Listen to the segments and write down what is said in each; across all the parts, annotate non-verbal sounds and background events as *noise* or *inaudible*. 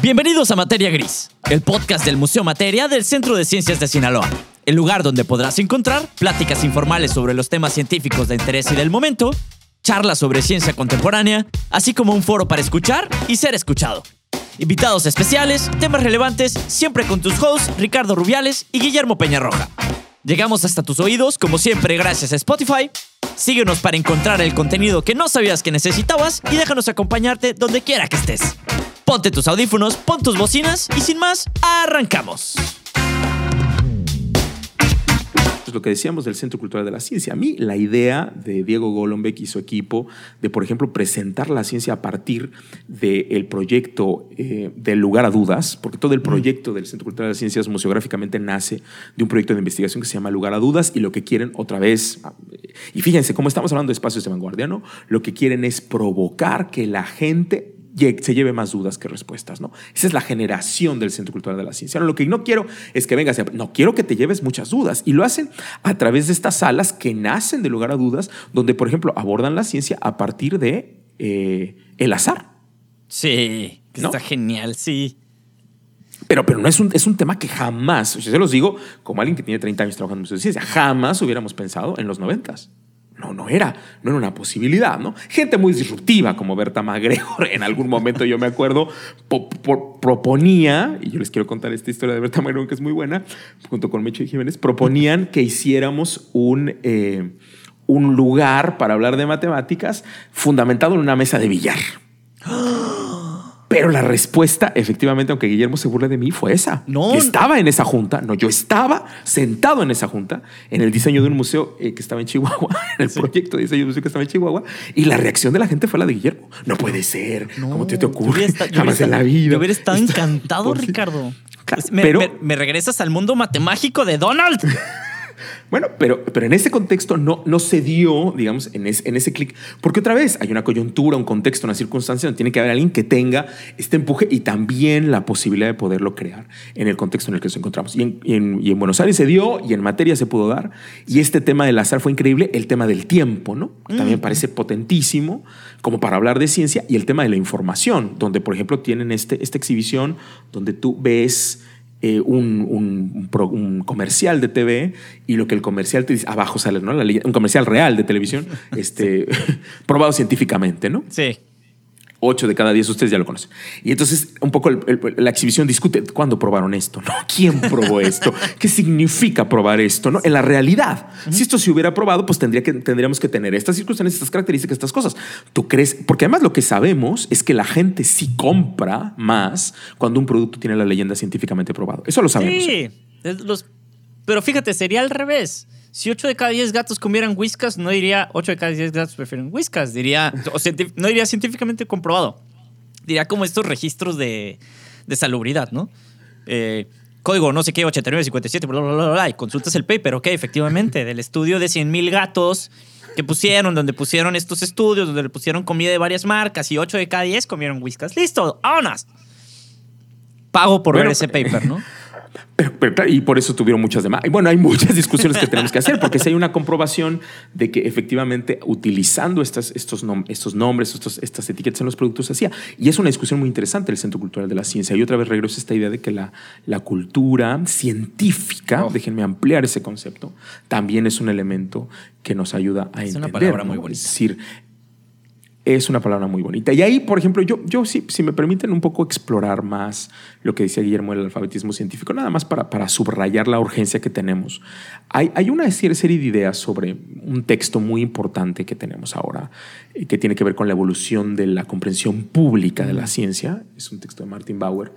Bienvenidos a Materia Gris, el podcast del Museo Materia del Centro de Ciencias de Sinaloa, el lugar donde podrás encontrar pláticas informales sobre los temas científicos de interés y del momento, charlas sobre ciencia contemporánea, así como un foro para escuchar y ser escuchado. Invitados especiales, temas relevantes, siempre con tus hosts Ricardo Rubiales y Guillermo Peñarroja. Llegamos hasta tus oídos, como siempre, gracias a Spotify. Síguenos para encontrar el contenido que no sabías que necesitabas y déjanos acompañarte donde quiera que estés. Ponte tus audífonos, pon tus bocinas y sin más, arrancamos. Pues lo que decíamos del Centro Cultural de la Ciencia. A mí la idea de Diego Golombek y su equipo de, por ejemplo, presentar la ciencia a partir del proyecto eh, del lugar a dudas, porque todo el proyecto del Centro Cultural de las Ciencias museográficamente nace de un proyecto de investigación que se llama Lugar a Dudas y lo que quieren otra vez, y fíjense, como estamos hablando de espacios de vanguardia, ¿no? Lo que quieren es provocar que la gente se lleve más dudas que respuestas, ¿no? Esa es la generación del Centro Cultural de la Ciencia. lo que no quiero es que vengas, no quiero que te lleves muchas dudas. Y lo hacen a través de estas salas que nacen de lugar a dudas, donde, por ejemplo, abordan la ciencia a partir de eh, el azar. Sí, está genial, sí. Pero, pero no es un, es un tema que jamás, yo se los digo como alguien que tiene 30 años trabajando en ciencia, jamás hubiéramos pensado en los 90 no, no era, no era una posibilidad, ¿no? Gente muy disruptiva como Berta MacGregor, en algún momento yo me acuerdo, proponía, y yo les quiero contar esta historia de Berta MacGregor que es muy buena, junto con Meche Jiménez, proponían que hiciéramos un, eh, un lugar para hablar de matemáticas fundamentado en una mesa de billar. Pero la respuesta, efectivamente, aunque Guillermo se burle de mí, fue esa. No. estaba en esa junta, no, yo estaba sentado en esa junta, en el diseño de un museo eh, que estaba en Chihuahua, *laughs* en el proyecto de diseño de un museo que estaba en Chihuahua, y la reacción de la gente fue la de Guillermo. No puede ser. ¿Cómo te, te ocurre? Jamás en la vida. Yo hubiera estado *laughs* encantado, Ricardo. pero, me regresas al mundo matemático de Donald. *laughs* Bueno, pero, pero en ese contexto no, no se dio, digamos, en, en ese clic, porque otra vez hay una coyuntura, un contexto, una circunstancia donde tiene que haber alguien que tenga este empuje y también la posibilidad de poderlo crear en el contexto en el que nos encontramos. Y en, y en, Buenos Aires se dio y en materia se pudo dar. Y este tema del azar fue increíble, el tema del tiempo, ¿no? también parece potentísimo como para hablar de ciencia y el tema de la información, donde, por ejemplo, tienen este, esta exhibición donde tú ves eh, un, un, comercial de TV y lo que el comercial te dice, abajo sale, ¿no? un comercial real de televisión, *laughs* este, *laughs* probado científicamente, ¿no? Sí. Ocho de cada diez ustedes ya lo conocen. Y entonces un poco la exhibición discute cuándo probaron esto, ¿no? ¿Quién probó esto? ¿Qué significa probar esto? ¿no? En la realidad, si esto se hubiera probado, pues tendría que, tendríamos que tener estas circunstancias, estas características, estas cosas. ¿Tú crees? Porque además lo que sabemos es que la gente sí compra más cuando un producto tiene la leyenda científicamente probado. Eso lo sabemos. Sí, los... pero fíjate, sería al revés si 8 de cada 10 gatos comieran whiskas, no diría 8 de cada 10 gatos prefieren whiskas, diría, no diría científicamente comprobado. Diría como estos registros de, de salubridad, ¿no? Eh, código no sé qué, 8957, bla, bla, bla, bla, y consultas el paper, ok, efectivamente, del estudio de 100.000 gatos que pusieron, donde pusieron estos estudios, donde le pusieron comida de varias marcas y 8 de cada 10 comieron whiskas. Listo, vámonos. Pago por ver ese paper, ¿no? *laughs* y por eso tuvieron muchas demás. Y bueno, hay muchas *laughs* discusiones que tenemos que hacer, porque si hay una comprobación de que efectivamente utilizando estas, estos, estos nombres, estos, estas etiquetas en los productos se hacía. Y es una discusión muy interesante el Centro Cultural de la Ciencia. Y otra vez regreso a esta idea de que la, la cultura científica, déjenme ampliar ese concepto, también es un elemento que nos ayuda a entender. Es una palabra muy bonita. Es decir, es una palabra muy bonita. Y ahí, por ejemplo, yo, yo si, si me permiten un poco explorar más lo que decía Guillermo del alfabetismo científico, nada más para, para subrayar la urgencia que tenemos. Hay, hay una serie de ideas sobre un texto muy importante que tenemos ahora, eh, que tiene que ver con la evolución de la comprensión pública de la ciencia. Es un texto de Martin Bauer,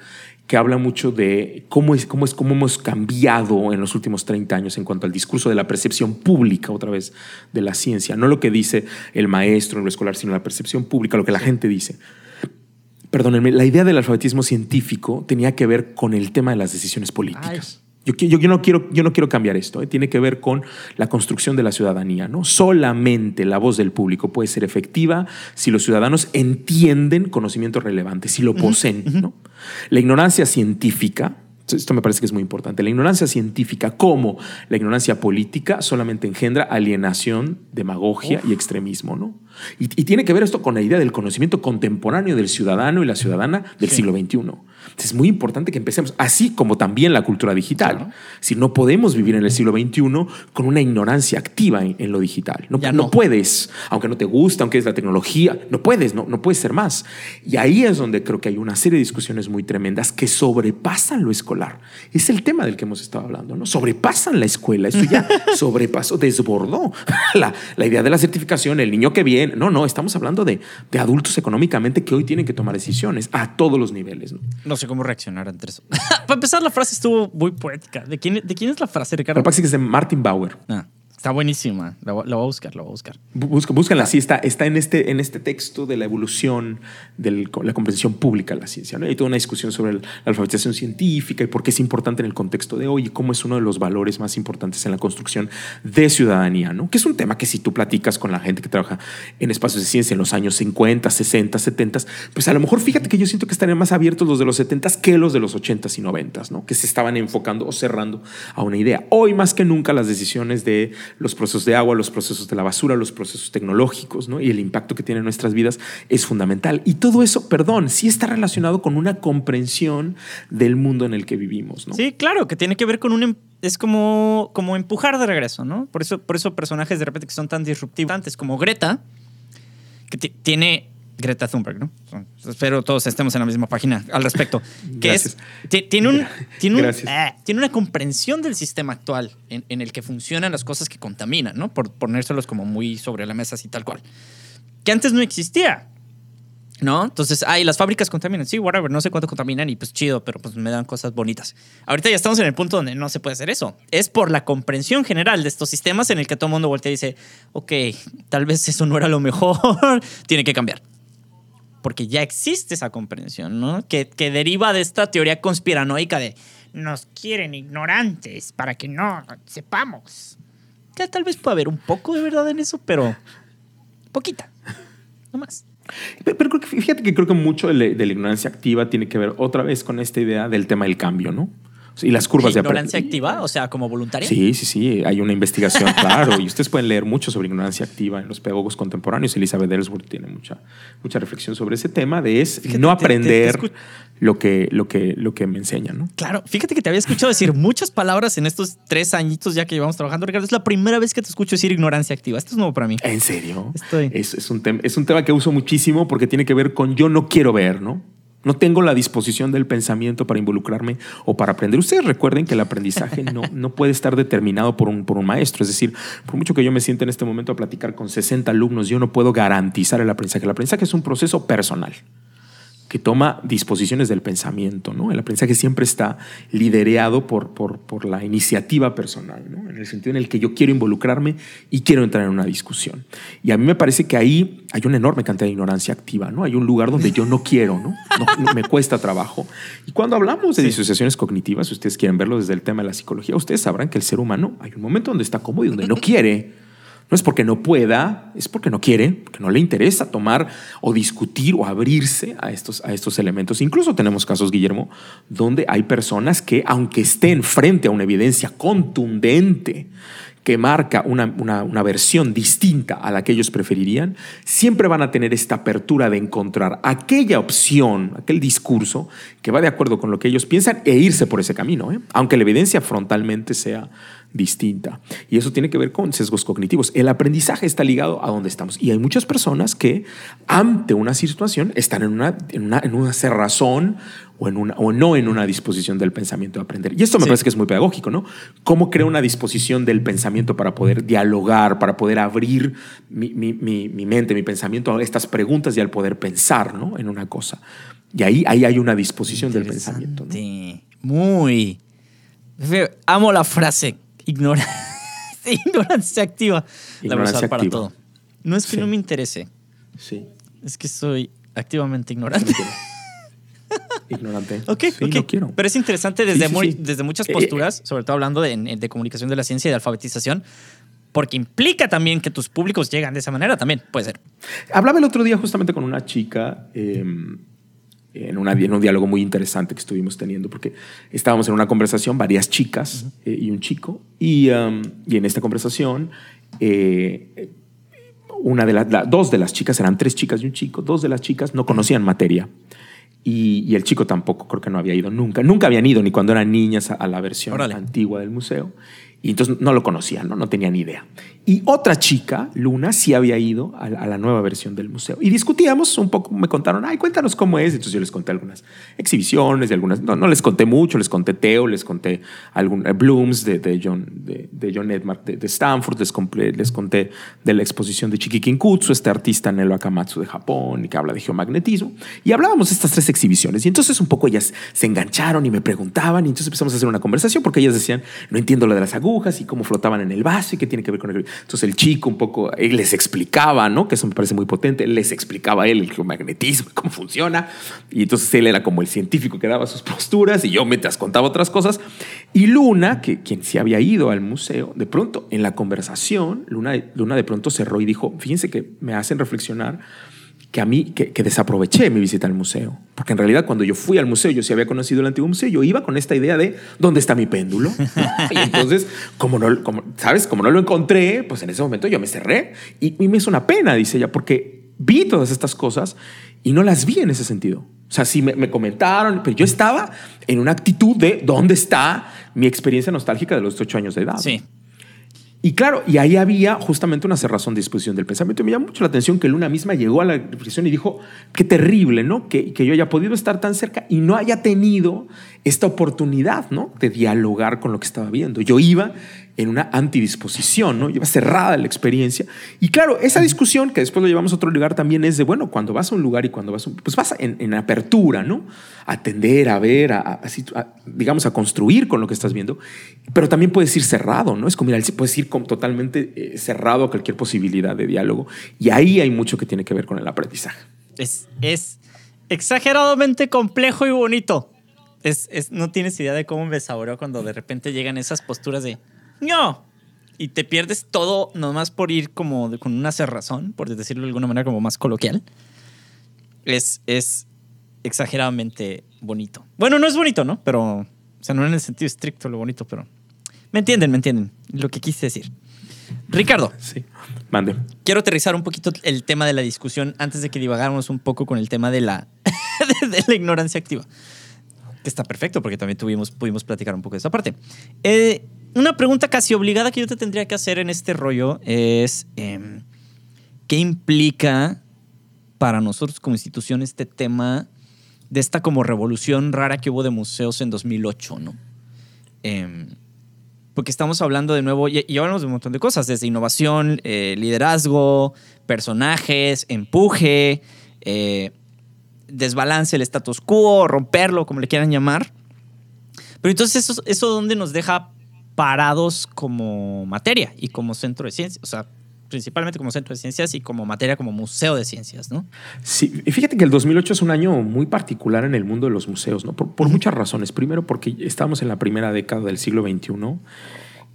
que habla mucho de cómo es, cómo es cómo hemos cambiado en los últimos 30 años en cuanto al discurso de la percepción pública, otra vez, de la ciencia. No lo que dice el maestro en lo escolar, sino la percepción pública, lo que la gente dice. Perdónenme, la idea del alfabetismo científico tenía que ver con el tema de las decisiones políticas. Yo, yo, no quiero, yo no quiero cambiar esto. ¿eh? Tiene que ver con la construcción de la ciudadanía. ¿no? Solamente la voz del público puede ser efectiva si los ciudadanos entienden conocimientos relevantes, si lo poseen. ¿no? La ignorancia científica, esto me parece que es muy importante, la ignorancia científica como la ignorancia política solamente engendra alienación, demagogia y extremismo. ¿no? Y, y, tiene que ver esto con la idea del conocimiento contemporáneo del ciudadano y la ciudadana del sí. siglo XXI. Es muy importante que empecemos, así como también la cultura digital. Claro. Si no podemos vivir en el siglo XXI con una ignorancia activa en, en lo digital. No, no. no, puedes, aunque no te guste, aunque es la tecnología, no puedes, no, no puedes ser más. Y ahí es donde creo que hay una serie de discusiones muy tremendas que sobrepasan lo escolar. Es el tema del que hemos estado hablando, ¿no? Sobrepasan la escuela. Esto ya *laughs* sobrepasó, desbordó la, la, idea de la certificación, el niño que viene. No, no, estamos hablando de, de adultos económicamente que hoy tienen que tomar decisiones a todos los niveles. ¿no? No sé cómo reaccionar ante eso. *laughs* Para empezar, la frase estuvo muy poética. ¿De quién, de quién es la frase, Ricardo? Es que es de Martin Bauer. Ah, está buenísima. La, voy a buscar, la voy a buscar. Busca, búscanla, sí, está, está en, este, en este texto de la evolución de la comprensión pública de la ciencia. ¿no? Hay toda una discusión sobre la alfabetización científica y por qué es importante en el contexto de hoy y cómo es uno de los valores más importantes en la construcción de ciudadanía, ¿no? que es un tema que si tú platicas con la gente que trabaja en espacios de ciencia en los años 50, 60, 70, pues a lo mejor fíjate que yo siento que estarían más abiertos los de los 70 que los de los 80 y 90, ¿no? que se estaban enfocando o cerrando a una idea. Hoy más que nunca las decisiones de los procesos de agua, los procesos de la basura, los procesos tecnológicos ¿no? y el impacto que tienen en nuestras vidas es fundamental. Y todo eso, perdón, sí está relacionado con una comprensión del mundo en el que vivimos. ¿no? Sí, claro, que tiene que ver con un... Es como, como empujar de regreso, ¿no? Por eso, por eso personajes de repente que son tan disruptivos, antes como Greta, que tiene Greta Thunberg, ¿no? Espero todos estemos en la misma página al respecto. *laughs* Que Gracias. es, tiene, un, *laughs* tiene, un, eh, tiene una comprensión del sistema actual en, en, el que funcionan las cosas que contaminan, ¿no? Por ponérselos como muy sobre la mesa, así tal cual. Que antes no existía. ¿No? Entonces, ay, las fábricas contaminan. Sí, whatever, no sé cuánto contaminan y pues chido, pero pues me dan cosas bonitas. Ahorita ya estamos en el punto donde no se puede hacer eso. Es por la comprensión general de estos sistemas en el que todo el mundo voltea y dice, ok, tal vez eso no era lo mejor, *laughs* tiene que cambiar porque ya existe esa comprensión, ¿no? Que, que, deriva de esta teoría conspiranoica de nos quieren ignorantes para que no sepamos. Que tal vez pueda haber un poco de verdad en eso, pero poquita, no más. Pero, pero fíjate que creo que mucho de la ignorancia activa tiene que ver otra vez con esta idea del tema del cambio, ¿no? Y las curvas ¿De ignorancia activa? O sea, como voluntaria. Sí, sí, sí. Hay una investigación, *laughs* claro. y ustedes pueden leer mucho sobre ignorancia activa en los pedagogos contemporáneos. Elizabeth Ellsworth tiene mucha, mucha reflexión sobre ese tema de es fíjate, no aprender te, te, te lo, que, lo, que, lo que me enseñan, ¿no? Claro. Fíjate que te había escuchado decir muchas palabras en estos tres añitos ya que llevamos trabajando, Ricardo. Es la primera vez que te escucho decir ignorancia activa. Esto es nuevo para mí. ¿En serio? Estoy. Es, es, un, es un tema que uso muchísimo porque tiene que ver con yo no quiero ver, ¿no? No tengo la disposición del pensamiento para involucrarme o para aprender. Ustedes recuerden que el aprendizaje *laughs* no, no puede estar determinado por un, por un maestro. Es decir, por mucho que yo me sienta en este momento a platicar con 60 alumnos, yo no puedo garantizar el aprendizaje. El aprendizaje es un proceso personal que toma disposiciones del pensamiento. ¿no? El aprendizaje siempre está liderado por, por, por la iniciativa personal, ¿no? en el sentido en el que yo quiero involucrarme y quiero entrar en una discusión. Y a mí me parece que ahí hay una enorme cantidad de ignorancia activa, ¿no? Hay un lugar donde yo no quiero, ¿no? no, no me cuesta trabajo. Y cuando hablamos de sí. disociaciones cognitivas, si ustedes quieren verlo desde el tema de la psicología, ustedes sabrán que el ser humano hay un momento donde está cómodo y donde no quiere. No es porque no pueda, es porque no quiere, porque no le interesa tomar o discutir o abrirse a estos, a estos elementos. Incluso tenemos casos, Guillermo, donde hay personas que, aunque estén frente a una evidencia contundente que marca una, una, versión distinta a la que ellos preferirían, siempre van a tener esta apertura de encontrar aquella opción, aquel discurso que va de acuerdo con lo que ellos piensan e irse por ese camino, ¿eh? aunque la evidencia frontalmente sea distinta. Y eso tiene que ver con sesgos cognitivos. El aprendizaje está ligado a donde estamos. Y hay muchas personas que ante una situación están en una, en una, en una cerrazón o, en una, o no en una disposición del pensamiento de aprender. Y esto me sí. parece que es muy pedagógico, ¿no? ¿Cómo creo una disposición del pensamiento para poder dialogar, para poder abrir mi, mi, mi, mi mente, mi pensamiento a estas preguntas y al poder pensar, ¿no? En una cosa. Y ahí, ahí hay una disposición del pensamiento. ¿no? Muy. Amo la frase Ignora *laughs* ignorancia activa. Ignorancia la para todo. No es que sí. no me interese. Sí. Es que soy activamente ignorante. *laughs* ignorante. Ok, sí. No quiero. Pero es interesante desde, sí, muy, desde muchas posturas, eh, sobre todo hablando de, de, comunicación de la ciencia y de alfabetización, porque implica también que tus públicos llegan de esa manera también, puede ser. Hablaba el otro día justamente con una chica. Eh, en, una, en, un diálogo muy interesante que estuvimos teniendo, porque estábamos en una conversación, varias chicas uh -huh. eh, y un chico, y, um, y, en esta conversación eh, una de las, dos de las chicas, eran tres chicas y un chico, dos de las chicas no conocían materia. Y, el chico tampoco, creo que no había ido nunca. Nunca habían ido, ni cuando eran niñas, a, la versión antigua del museo. Y entonces no lo conocían, ¿no? no tenían ni idea. Y otra chica, Luna, sí había ido a, la nueva versión del museo. Y discutíamos un poco, me contaron, ay, cuéntanos cómo es. Entonces yo les conté algunas exhibiciones, de algunas, no, no les conté mucho, les conté Teo, les conté algún, eh, Blooms de, de, John, de, de John de, Stanford, les, les conté de la exposición de Chiki Kinkutsu, este artista Nelo Akamatsu de Japón, y que habla de geomagnetismo. Y hablábamos de estas tres exhibiciones. Y entonces un poco ellas se engancharon y me preguntaban, y entonces empezamos a hacer una conversación porque ellas decían, no entiendo lo de las agujas y cómo flotaban en el vaso y qué tiene que ver con el entonces el chico un poco él les explicaba, ¿no? Que eso me parece muy potente, les explicaba él el geomagnetismo, *laughs* cómo funciona. Y entonces él era como el científico que daba sus posturas y yo mientras contaba otras cosas. Y Luna, que quien sí había ido al museo, de pronto en la conversación, Luna, Luna de pronto cerró y dijo, fíjense que me hacen reflexionar que a mí, que, desaproveché mi visita al museo. Porque en realidad cuando yo fui al museo, yo sí había conocido el antiguo museo, yo iba con esta idea de dónde está mi péndulo. *laughs* y entonces, como no, como, ¿sabes? Como no lo encontré, pues en ese momento yo me cerré. Y, y me hizo una pena, dice ella, porque vi todas estas cosas y no las vi en ese sentido. O sea, sí me, me, comentaron, pero yo estaba en una actitud de dónde está mi experiencia nostálgica de los ocho años de edad. Sí. Y claro, y ahí había justamente una cerrazón de disposición del pensamiento. Me llama mucho la atención que Luna misma llegó a la reflexión y dijo, qué terrible, ¿no? Que, que yo haya podido estar tan cerca y no haya tenido esta oportunidad, ¿no? De dialogar con lo que estaba viendo. Yo iba en una antidisposición, ¿no? Iba cerrada la experiencia. Y claro, esa discusión que después lo llevamos a otro lugar también es de, bueno, cuando vas a un lugar y cuando vas, a un, pues vas en, apertura, ¿no? A atender, a ver, a, digamos, a construir con lo que estás viendo, pero también puedes ir cerrado, ¿no? Es como, mira, puedes ir totalmente eh, cerrado a cualquier posibilidad de diálogo. Y ahí hay mucho que tiene que ver con el aprendizaje. Es, es exageradamente complejo y bonito. Es, es, no tienes idea de cómo me saboreó cuando de repente llegan esas posturas de no. Y te pierdes todo nomás por ir como con una cerrazón, por decirlo de alguna manera como más coloquial. Es, es exageradamente bonito. Bueno, no es bonito, ¿no? Pero, o sea, no en el sentido estricto lo bonito, pero... Me entienden, me entienden lo que quise decir. Ricardo. Sí, mande. Quiero aterrizar un poquito el tema de la discusión antes de que divagáramos un poco con el tema de la, *laughs* de la ignorancia activa. Que está perfecto porque también tuvimos, pudimos platicar un poco de esa parte. Eh, una pregunta casi obligada que yo te tendría que hacer en este rollo es, em, ¿qué implica para nosotros como institución este tema de esta como revolución rara que hubo de museos en 2008, ¿no? Em, porque estamos hablando de nuevo, y, hablamos de un montón de cosas, desde innovación, eh, liderazgo, personajes, empuje, eh, desbalance el status quo, romperlo, como le quieran llamar. Pero entonces eso, eso dónde nos deja parados como materia y como centro de ciencias, o sea, principalmente como centro de ciencias y como materia como museo de ciencias, ¿no? Sí, y fíjate que el 2008 es un año muy particular en el mundo de los museos, ¿no? Por, muchas razones. Primero, porque estábamos en la primera década del siglo XXI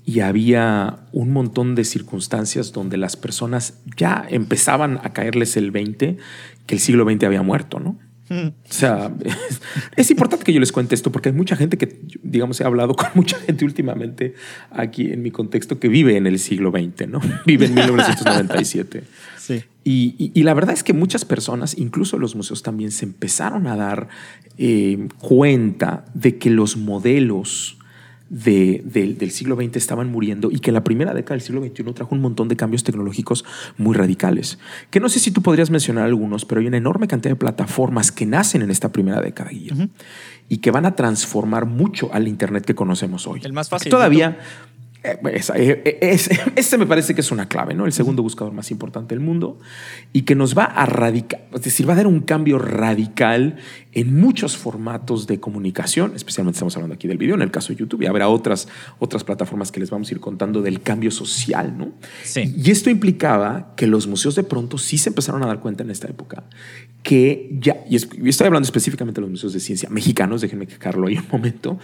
y había un montón de circunstancias donde las personas ya empezaban a caerles el 20 que el siglo XX había muerto, ¿no? O sea, es, importante que yo les cuente esto porque hay mucha gente que, digamos, he hablado con mucha gente últimamente aquí en mi contexto que vive en el siglo XX, ¿no? *laughs* Vive en 1997. Sí. Y, la verdad es que muchas personas, incluso los museos también, se empezaron a dar eh, cuenta de que los modelos del siglo XX estaban muriendo y que la primera década del siglo XXI trajo un montón de cambios tecnológicos muy radicales. Que no sé si tú podrías mencionar algunos, pero hay una enorme cantidad de plataformas que nacen en esta primera década, y que van a transformar mucho al Internet que conocemos hoy. El más fácil. Todavía... Eh, eh, ese *laughs* me parece que es una clave, ¿no? El segundo buscador más importante del mundo y que nos va a radicar, es decir, va a dar un cambio radical en muchos formatos de comunicación, especialmente estamos hablando aquí del video, en el caso de YouTube, y habrá otras, otras plataformas que les vamos a ir contando del cambio social, ¿no? Sí. Y esto implicaba que los museos de pronto sí se empezaron a dar cuenta en esta época que ya, y estoy hablando específicamente de los museos de ciencia mexicanos, déjenme quejarlo ahí un momento,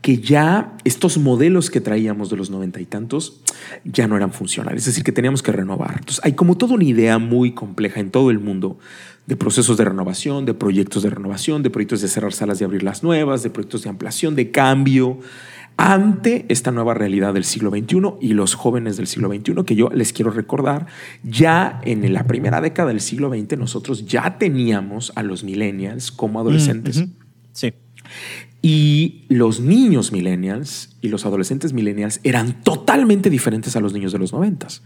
que ya estos modelos que traíamos de los noventa y tantos ya no eran funcionales, es decir, que teníamos que renovar. Entonces, hay como toda una idea muy compleja en todo el mundo de procesos de renovación, de proyectos de renovación, de proyectos de cerrar salas y abrir las nuevas, de proyectos de ampliación, de cambio, ante esta nueva realidad del siglo XXI y los jóvenes del siglo XXI, que yo les quiero recordar, ya en la primera década del siglo XX nosotros ya teníamos a los millennials como adolescentes. Sí. Y los niños millennials y los adolescentes millennials eran totalmente diferentes a los niños de los noventas.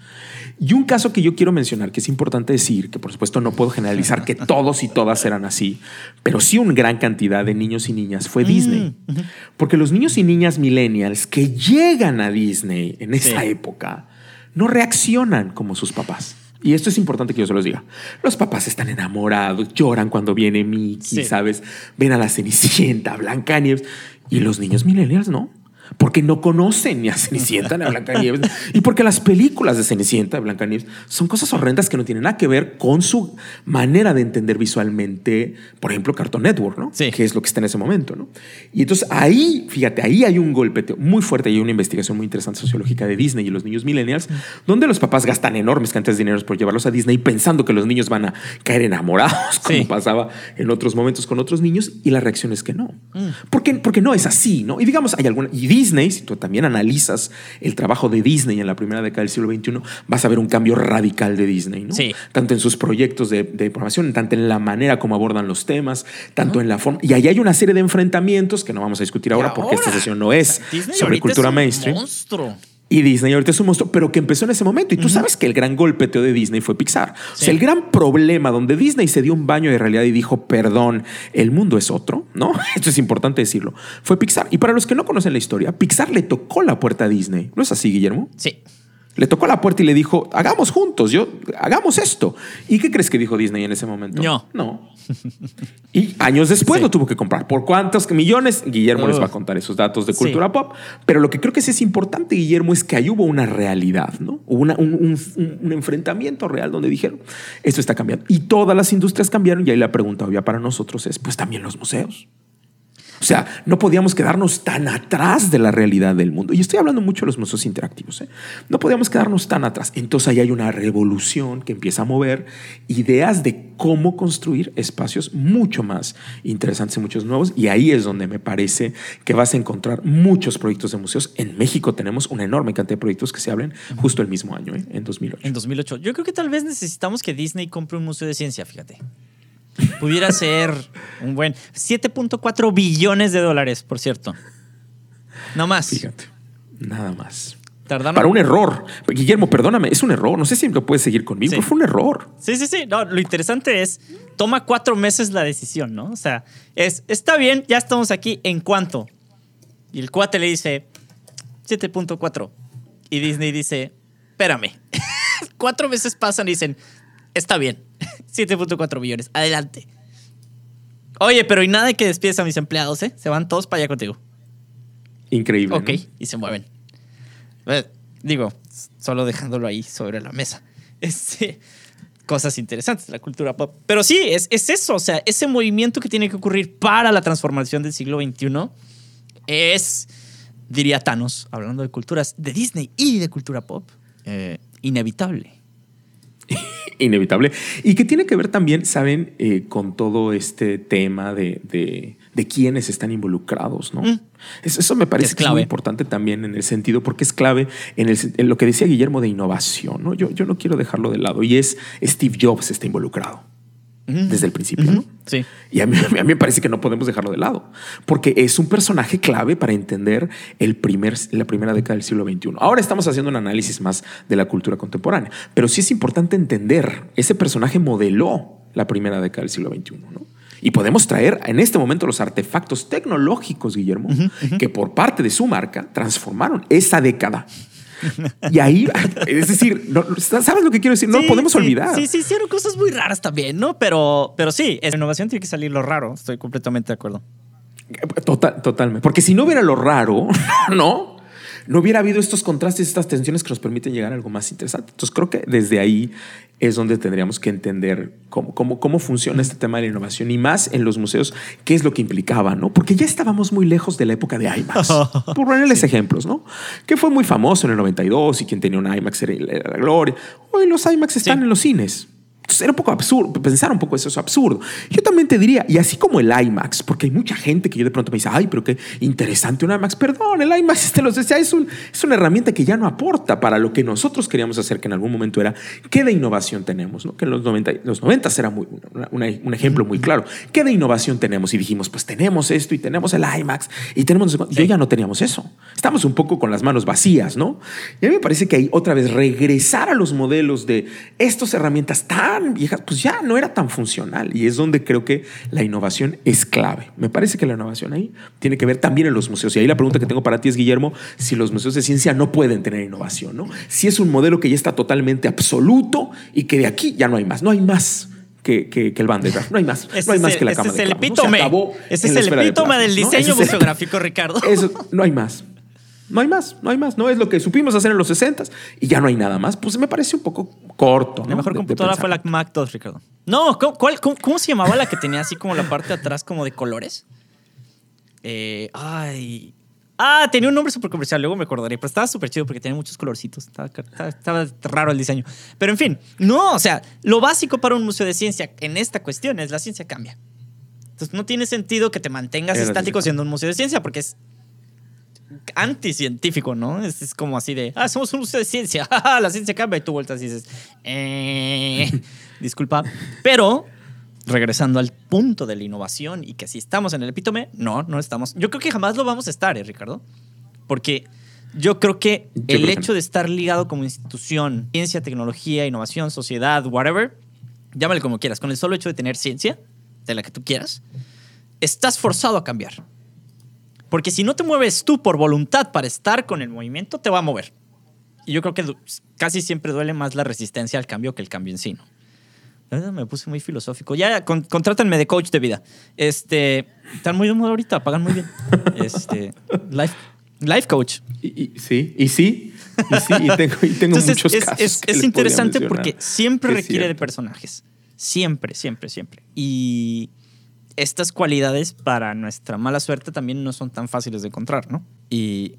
Y un caso que yo quiero mencionar, que es importante decir, que por supuesto no puedo generalizar que *laughs* todos y todas eran así, pero sí una gran cantidad de niños y niñas fue Disney. Mm, Porque los niños y niñas millennials que llegan a Disney en esa época no reaccionan como sus papás. Y esto es importante que yo se los diga. Los papás están enamorados, lloran cuando viene Mickey, ¿sabes? Ven a la Cenicienta, Blancanieves. Y los niños millennials no porque no conocen ni a Cenicienta ni a Blancanieves *laughs* y porque las películas de Cenicienta, Blancanieves son cosas horrendas que no tienen nada que ver con su manera de entender visualmente, por ejemplo, Cartoon Network, ¿no? Sí. Que es lo que está en ese momento, ¿no? Y entonces ahí, fíjate, ahí hay un golpe muy fuerte y hay una investigación muy interesante sociológica de Disney y los niños millennials, donde los papás gastan enormes cantidades de dinero por llevarlos a Disney pensando que los niños van a caer enamorados, *laughs* como pasaba en otros momentos con otros niños, y la reacción es que no. Mm. Porque, porque no es así, ¿no? Y digamos, hay alguna... Y Disney, si tú también analizas el trabajo de Disney en la primera década del siglo XXI, vas a ver un cambio radical de Disney, ¿no? Sí. Tanto en sus proyectos de, de programación, tanto en la manera como abordan los temas, tanto en la forma. Y ahí hay una serie de enfrentamientos que no vamos a discutir ahora, porque esta sesión no es sobre cultura mainstream. Monstruo. Y Disney ahorita es un monstruo, pero que empezó en ese momento. Y tú sabes que el gran golpeteo de Disney fue Pixar. O sea, el gran problema donde Disney se dio un baño de realidad y dijo, perdón, el mundo es otro, ¿no? *laughs* Esto es importante decirlo. Fue Pixar. Y para los que no conocen la historia, Pixar le tocó la puerta a Disney. ¿No es así, Guillermo? Sí. Le tocó la puerta y le dijo, hagamos juntos, yo, hagamos esto. ¿Y qué crees que dijo Disney en ese momento? No. No. Y años después lo tuvo que comprar. ¿Por cuántos millones? Guillermo les va a contar esos datos de cultura pop. Pero lo que creo que sí es importante, Guillermo, es que ahí hubo una realidad, ¿no? Hubo una, un, un, enfrentamiento real donde dijeron, esto está cambiando. Y todas las industrias cambiaron y ahí la pregunta obvia para nosotros es, pues también los museos. O sea, no podíamos quedarnos tan atrás de la realidad del mundo. Y estoy hablando mucho de los museos interactivos. ¿eh? No podíamos quedarnos tan atrás. Entonces ahí hay una revolución que empieza a mover ideas de cómo construir espacios mucho más interesantes y muchos nuevos. Y ahí es donde me parece que vas a encontrar muchos proyectos de museos. En México tenemos una enorme cantidad de proyectos que se hablan justo el mismo año, ¿eh? en 2008. En 2008. Yo creo que tal vez necesitamos que Disney compre un museo de ciencia, fíjate. Pudiera ser un buen 7.4 billones de dólares, por cierto. No más. Fíjate, nada más. Tardaron. Para un error. Guillermo, perdóname, es un error. No sé si lo puedes seguir conmigo, pero fue un error. Sí, sí, sí. No, lo interesante es, toma cuatro meses la decisión, ¿no? O sea, es, está bien, ya estamos aquí, ¿en cuánto? Y el cuate le dice, 7.4. Y Disney dice, espérame. *laughs* cuatro meses pasan y dicen, está bien, 7.4 millones, adelante. Oye, pero y nada de que despides a mis empleados, ¿eh? Se van todos para allá contigo. Increíble. Ok, y se mueven. Eh, digo, solo dejándolo ahí sobre la mesa. *laughs* Este, cosas interesantes de la cultura pop. Pero sí, es, es eso, o sea, ese movimiento que tiene que ocurrir para la transformación del siglo XXI es, diría Thanos, hablando de culturas de Disney y de cultura pop, eh, inevitable. *laughs* inevitable. Y que tiene que ver también, ¿saben?, eh, con todo este tema de, de, quiénes están involucrados, ¿no? Mm. Eso, me parece es muy importante también en el sentido, porque es clave en, el, en, lo que decía Guillermo de innovación, ¿no? Yo, yo no quiero dejarlo de lado. Y es Steve Jobs está involucrado desde el principio. Sí. Y a mí, *laughs* a mí, me parece que no podemos dejarlo de lado, porque es un personaje clave para entender el primer, la primera década del siglo XXI. Ahora estamos haciendo un análisis más de la cultura contemporánea, pero sí es importante entender, ese personaje modeló la primera década del siglo XXI. ¿no? Y podemos traer en este momento los artefactos tecnológicos, Guillermo, que por parte de su marca transformaron esa década. *laughs* Y ahí, es decir, ¿sabes lo que quiero decir? No lo podemos olvidar. Sí, sí, hicieron cosas muy raras también, ¿no? Pero, pero sí, en innovación tiene que salir lo raro. Estoy completamente de acuerdo. Total, totalmente. Porque si no hubiera lo raro, *laughs* ¿no? No hubiera habido estos contrastes, estas tensiones que nos permiten llegar a algo más interesante. Entonces creo que desde ahí es donde tendríamos que entender cómo, cómo, cómo funciona este tema de la innovación y más en los museos, qué es lo que implicaba, ¿no? Porque ya estábamos muy lejos de la época de IMAX. *laughs* Por ponerles ejemplos, ¿no? Que fue muy famoso en el 92 y quien tenía un IMAX era, la gloria. Hoy los IMAX están en los cines. Entonces era un poco absurdo, pensar un poco eso es absurdo. Yo también te diría, y así como el IMAX, porque hay mucha gente que yo de pronto me dice, ay, pero qué interesante un IMAX. Perdón, el IMAX, *laughs* este, los decía, es, un, es una herramienta que ya no aporta para lo que nosotros queríamos hacer, que en algún momento era, ¿qué de innovación tenemos? ¿no? Que en los 90, los 90 era muy, un ejemplo muy claro. ¿Qué de innovación tenemos? Y dijimos, pues tenemos esto y tenemos el IMAX y tenemos... Yo ya no teníamos eso. Estamos un poco con las manos vacías, ¿no? Y a mí me parece que hay otra vez regresar a los modelos de estas herramientas tan viejas, pues ya no era tan funcional. Y es donde creo que la innovación es clave. Me parece que la innovación ahí tiene que ver también en los museos. Y ahí la pregunta que tengo para ti es, Guillermo, si los museos de ciencia no pueden tener innovación, ¿no? Si es un modelo que ya está totalmente absoluto y que de aquí ya no hay más, no hay más. Que, que, el Van No hay más. no hay más que la cámara. Ese es el epítome. ese es el epítome del diseño museográfico, Ricardo. Eso, no hay más. No hay más, no hay más. No es lo que supimos hacer en los 60 y ya no hay nada más. Pues me parece un poco corto. La mejor computadora fue la Mac 2, Ricardo. No, ¿cómo, se llamaba la que tenía así como la parte de atrás como de colores? Eh, ay. Ah, tenía un nombre súper comercial, luego me acordaré, pero estaba súper chido porque tenía muchos colorcitos. Estaba, estaba, raro el diseño. Pero en fin, no, o sea, lo básico para un museo de ciencia en esta cuestión es la ciencia cambia. Entonces no tiene sentido que te mantengas estático siendo un museo de ciencia porque es anticientífico, ¿no? Es, como así de, ah, somos un museo de ciencia, *laughs* la ciencia cambia y tú vueltas y dices, eh, *laughs* disculpa, pero regresando al punto de la innovación y que si estamos en el epítome, no, no estamos. Yo creo que jamás lo vamos a estar, ¿eh, Ricardo? Porque yo creo que el hecho de estar ligado como institución, ciencia, tecnología, innovación, sociedad, whatever, llámale como quieras, con el solo hecho de tener ciencia, de la que tú quieras, estás forzado a cambiar. Porque si no te mueves tú por voluntad para estar con el movimiento, te va a mover. Y yo creo que casi siempre duele más la resistencia al cambio que el cambio en sí. ¿no? Me puse muy filosófico. Ya, contrátenme de coach de vida. Este, están muy de moda ahorita, pagan muy bien. *laughs* Este, life, life coach. Y, sí, y sí, y sí, y tengo, y tengo muchos es, casos. Es, es interesante porque siempre requiere de personajes. Siempre, siempre, siempre. Y estas cualidades para nuestra mala suerte también no son tan fáciles de encontrar, ¿no? Y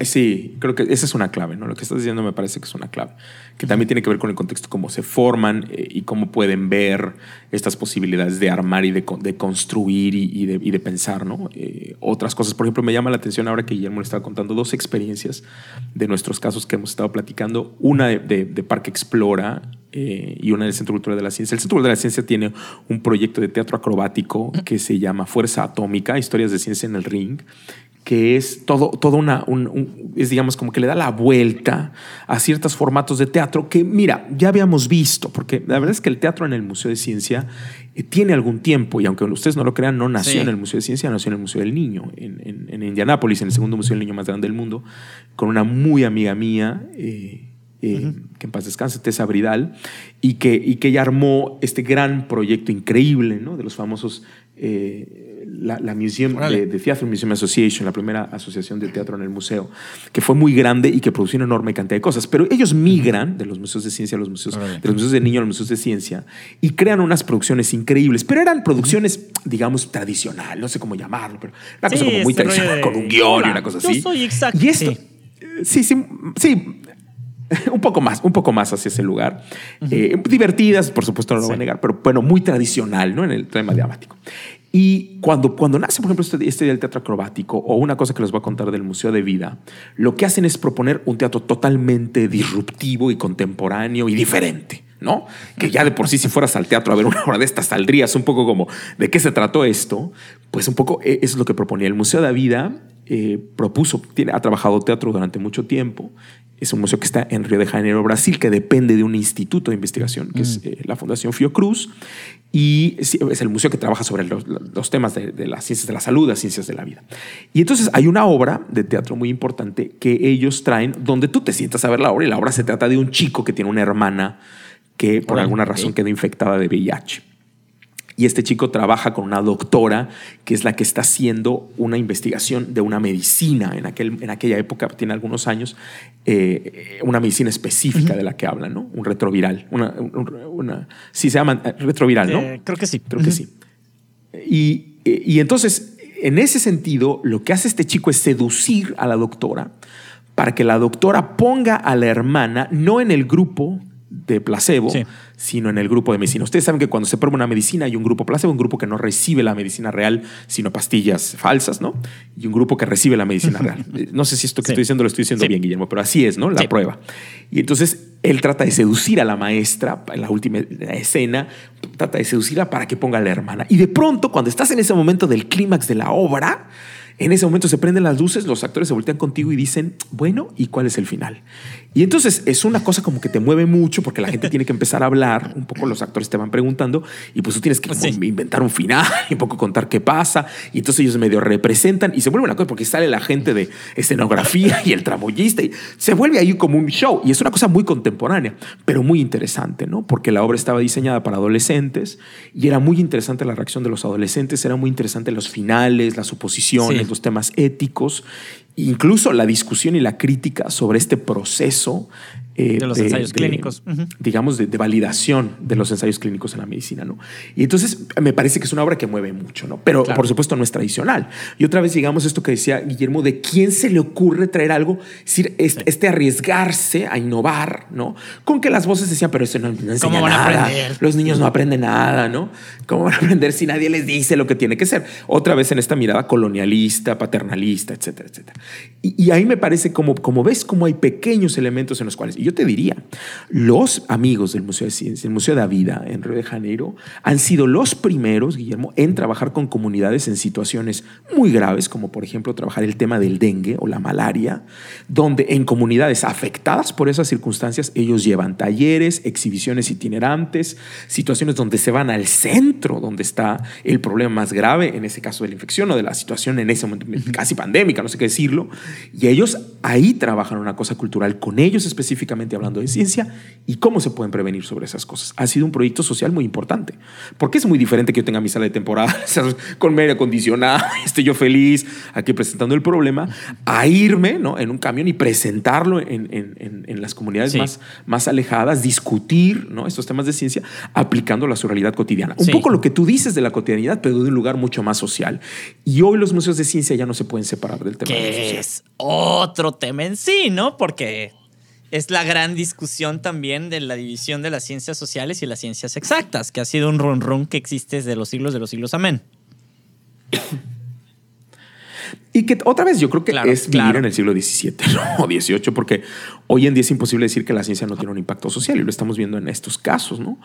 sí, creo que esa es una clave, ¿no? Lo que estás diciendo me parece que es una clave, que también tiene que ver con el contexto, cómo se forman eh, y cómo pueden ver estas posibilidades de armar y de, construir y, de, pensar, ¿no? Eh, otras cosas, por ejemplo, me llama la atención ahora que Guillermo le estaba contando dos experiencias de nuestros casos que hemos estado platicando, una de, Parque Explora eh, y una del Centro Cultural de la Ciencia. El Centro Cultural de la Ciencia tiene un proyecto de teatro acrobático que se llama Fuerza Atómica, Historias de Ciencia en el Ring, que es todo, todo una, es digamos como que le da la vuelta a ciertos formatos de teatro que, mira, ya habíamos visto, porque la verdad es que el teatro en el Museo de Ciencia eh, tiene algún tiempo, y aunque ustedes no lo crean, no nació en el Museo de Ciencia, nació en el Museo del Niño, en, en, en Indianápolis, en el segundo Museo del Niño más grande del mundo, con una muy amiga mía. Eh, eh, que en paz descanse, Tessa Bridal, y que, y que ella armó este gran proyecto increíble ¿no? de los famosos la, la Museum de, Theatre Museum Association, la primera asociación de teatro en el museo, que fue muy grande y que produjo una enorme cantidad de cosas. Pero ellos migran de los museos de ciencia a los museos, de los museos de niño a los museos de ciencia y crean unas producciones increíbles. Pero eran producciones, digamos, tradicional, no sé cómo llamarlo, pero una cosa como muy este tradicional, con un guion y una cosa así. Yo soy exacto. Y esto, sí, sí, sí *laughs* un poco más, un poco más hacia ese lugar. Eh, divertidas, por supuesto, no lo voy a negar, pero bueno, muy tradicional, ¿no? En el tema diamático. Y cuando, cuando nace, por ejemplo, este, este del teatro acrobático o una cosa que les voy a contar del Museo de Vida, lo que hacen es proponer un teatro totalmente disruptivo y contemporáneo y diferente. ¿No? Que ya de por sí, si fueras al teatro a ver una *laughs* obra de estas, saldrías un poco como, ¿de qué se trató esto? Pues un poco eh, eso es lo que proponía. El Museo de Vida eh, propuso, tiene, ha trabajado teatro durante mucho tiempo es un museo que está en Río de Janeiro, Brasil, que depende de un instituto de investigación, que es mm. eh, la Fundación Fiocruz, y es el museo que trabaja sobre los, temas de, las ciencias de la salud, las ciencias de la vida. Y entonces hay una obra de teatro muy importante que ellos traen, donde tú te sientas a ver la obra, y la obra se trata de un chico que tiene una hermana que por alguna razón quedó infectada de VIH. Y este chico trabaja con una doctora que es la que está haciendo una investigación de una medicina. En, aquel, en aquella época, tiene algunos años, eh, una medicina específica de la que habla, ¿no? Un retroviral. Una, una, sí, se llama eh, retroviral, ¿no? Eh, creo que sí. Creo que sí. Y, y entonces, en ese sentido, lo que hace este chico es seducir a la doctora para que la doctora ponga a la hermana no en el grupo de placebo, sino en el grupo de medicina. Ustedes saben que cuando se prueba una medicina hay un grupo placebo, un grupo que no recibe la medicina real, sino pastillas falsas, ¿no? Y un grupo que recibe la medicina real. *laughs* No sé si esto que estoy diciendo lo estoy diciendo bien, Guillermo, pero así es, ¿no? La prueba. Y entonces él trata de seducir a la maestra en la última escena, trata de seducirla para que ponga a la hermana. Y de pronto, cuando estás en ese momento del clímax de la obra, en ese momento se prenden las luces, los actores se voltean contigo y dicen, bueno, ¿y cuál es el final? Y entonces es una cosa como que te mueve mucho porque la gente *laughs* tiene que empezar a hablar, un poco los actores te van preguntando y pues tú tienes que inventar un final *laughs* y un poco contar qué pasa. Y entonces ellos medio representan y se vuelve una cosa porque sale la gente de escenografía y el tramoyista y se vuelve ahí como un show. Y es una cosa muy contemporánea, pero muy interesante, ¿no? Porque la obra estaba diseñada para adolescentes y era muy interesante la reacción de los adolescentes, era muy interesante los finales, las oposiciones, los temas éticos incluso la discusión y la crítica sobre este proceso eh, de los ensayos clínicos. Digamos, de, validación de los ensayos clínicos en la medicina, ¿no? Y entonces me parece que es una obra que mueve mucho, ¿no? Pero por supuesto no es tradicional. Y otra vez llegamos a esto que decía Guillermo, de quién se le ocurre traer algo, es decir, este, arriesgarse a innovar, ¿no? Con que las voces decían, pero eso no, enseña ¿Cómo van nada. A aprender? Los niños no aprenden nada, ¿no? ¿Cómo van a aprender si nadie les dice lo que tiene que ser? Otra vez en esta mirada colonialista, paternalista, etcétera, etcétera. Y, ahí me parece como, como ves, como hay pequeños elementos en los cuales, yo te diría, los amigos del Museo de Ciencias, el Museo de la Vida en Río de Janeiro, han sido los primeros, Guillermo, en trabajar con comunidades en situaciones muy graves, como por ejemplo trabajar el tema del dengue o la malaria, donde en comunidades afectadas por esas circunstancias, ellos llevan talleres, exhibiciones itinerantes, situaciones donde se van al centro, donde está el problema más grave, en ese caso de la infección o de la situación en ese momento casi pandémica, no sé qué decirlo, y ellos ahí trabajan una cosa cultural con ellos específicamente hablando de ciencia y cómo se pueden prevenir sobre esas cosas. Ha sido un proyecto social muy importante, porque es muy diferente que yo tenga mi sala de temporada *laughs* con medio acondicionado, *laughs* esté yo feliz aquí presentando el problema, a irme ¿no? en un camión y presentarlo en, en, en, las comunidades más, más alejadas, discutir ¿no? estos temas de ciencia aplicando la su realidad cotidiana. Un poco lo que tú dices de la cotidianidad, pero de un lugar mucho más social. Y hoy los museos de ciencia ya no se pueden separar del tema. Que es otro tema en sí, ¿no? Porque es la gran discusión también de la división de las ciencias sociales y las ciencias exactas, que ha sido un ron que existe desde los siglos de los siglos. Amén. Y que otra vez yo creo que es vivir en el siglo XVII o XVIII, porque hoy en día es imposible decir que la ciencia no tiene un impacto social y lo estamos viendo en estos casos, ¿no?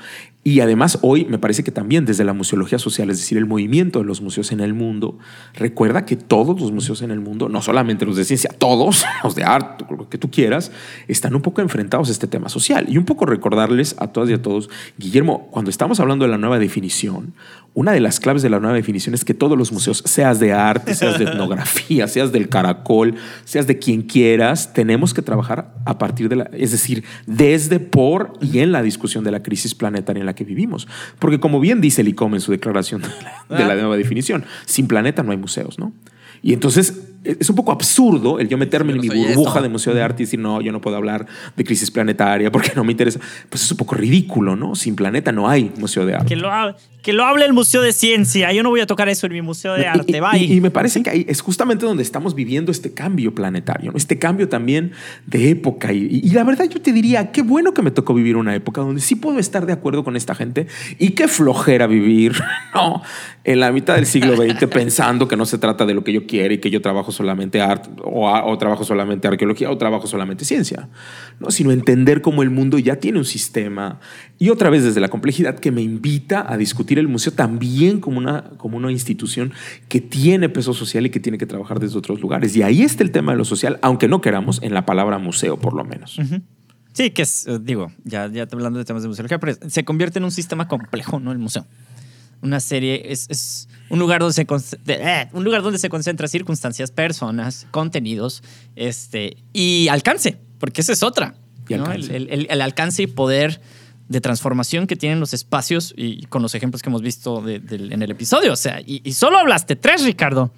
Y además hoy me parece que también desde la museología social, es decir, el movimiento de los museos en el mundo, recuerda que todos los museos en el mundo, no solamente los de ciencia, todos, *laughs* los de arte, lo que tú quieras, están un poco enfrentados a este tema social. Y un poco recordarles a todas y a todos, Guillermo, cuando estamos hablando de la nueva definición, una de las claves de la nueva definición es que todos los museos, seas de arte, seas de etnografía, seas del caracol, seas de quien quieras, tenemos que trabajar a partir de la, es decir, desde, por y en la discusión de la crisis planetaria en la que vivimos. Porque como bien dice el ICOM en su declaración de la, ah. nueva definición, sin planeta no hay museos, ¿no? Y entonces es un poco absurdo el yo meterme en mi burbuja de museo de arte y decir, no, yo no puedo hablar de crisis planetaria porque no me interesa. Pues es un poco ridículo, ¿no? Sin planeta no hay museo de arte. Que lo, que lo hable el Museo de Ciencia. Yo no voy a tocar eso en mi museo de arte. Y, y, me parece que ahí es justamente donde estamos viviendo este cambio planetario, ¿no? este cambio también de época. Y, y, la verdad yo te diría, qué bueno que me tocó vivir una época donde sí puedo estar de acuerdo con esta gente y qué flojera vivir, *laughs* ¿no? En la mitad del siglo XX *laughs* pensando que no se trata de lo que yo quiero y que yo trabajo solamente arte o, trabajo solamente arqueología o trabajo solamente ciencia, ¿no? sino entender cómo el mundo ya tiene un sistema y otra vez desde la complejidad que me invita a discutir el museo también como una, como una institución que tiene peso social y que tiene que trabajar desde otros lugares. Y ahí está el tema de lo social, aunque no queramos, en la palabra museo por lo menos. Sí, que es, eh, digo, ya, ya hablando de temas de museología, pero se convierte en un sistema complejo, ¿no? El museo una serie, es, un, lugar donde se, eh, un lugar donde se concentra circunstancias, personas, contenidos este, y alcance, porque esa es otra. El, alcance y poder de transformación que tienen los espacios y con los ejemplos que hemos visto en el episodio. O sea, y, solo hablaste tres, Ricardo.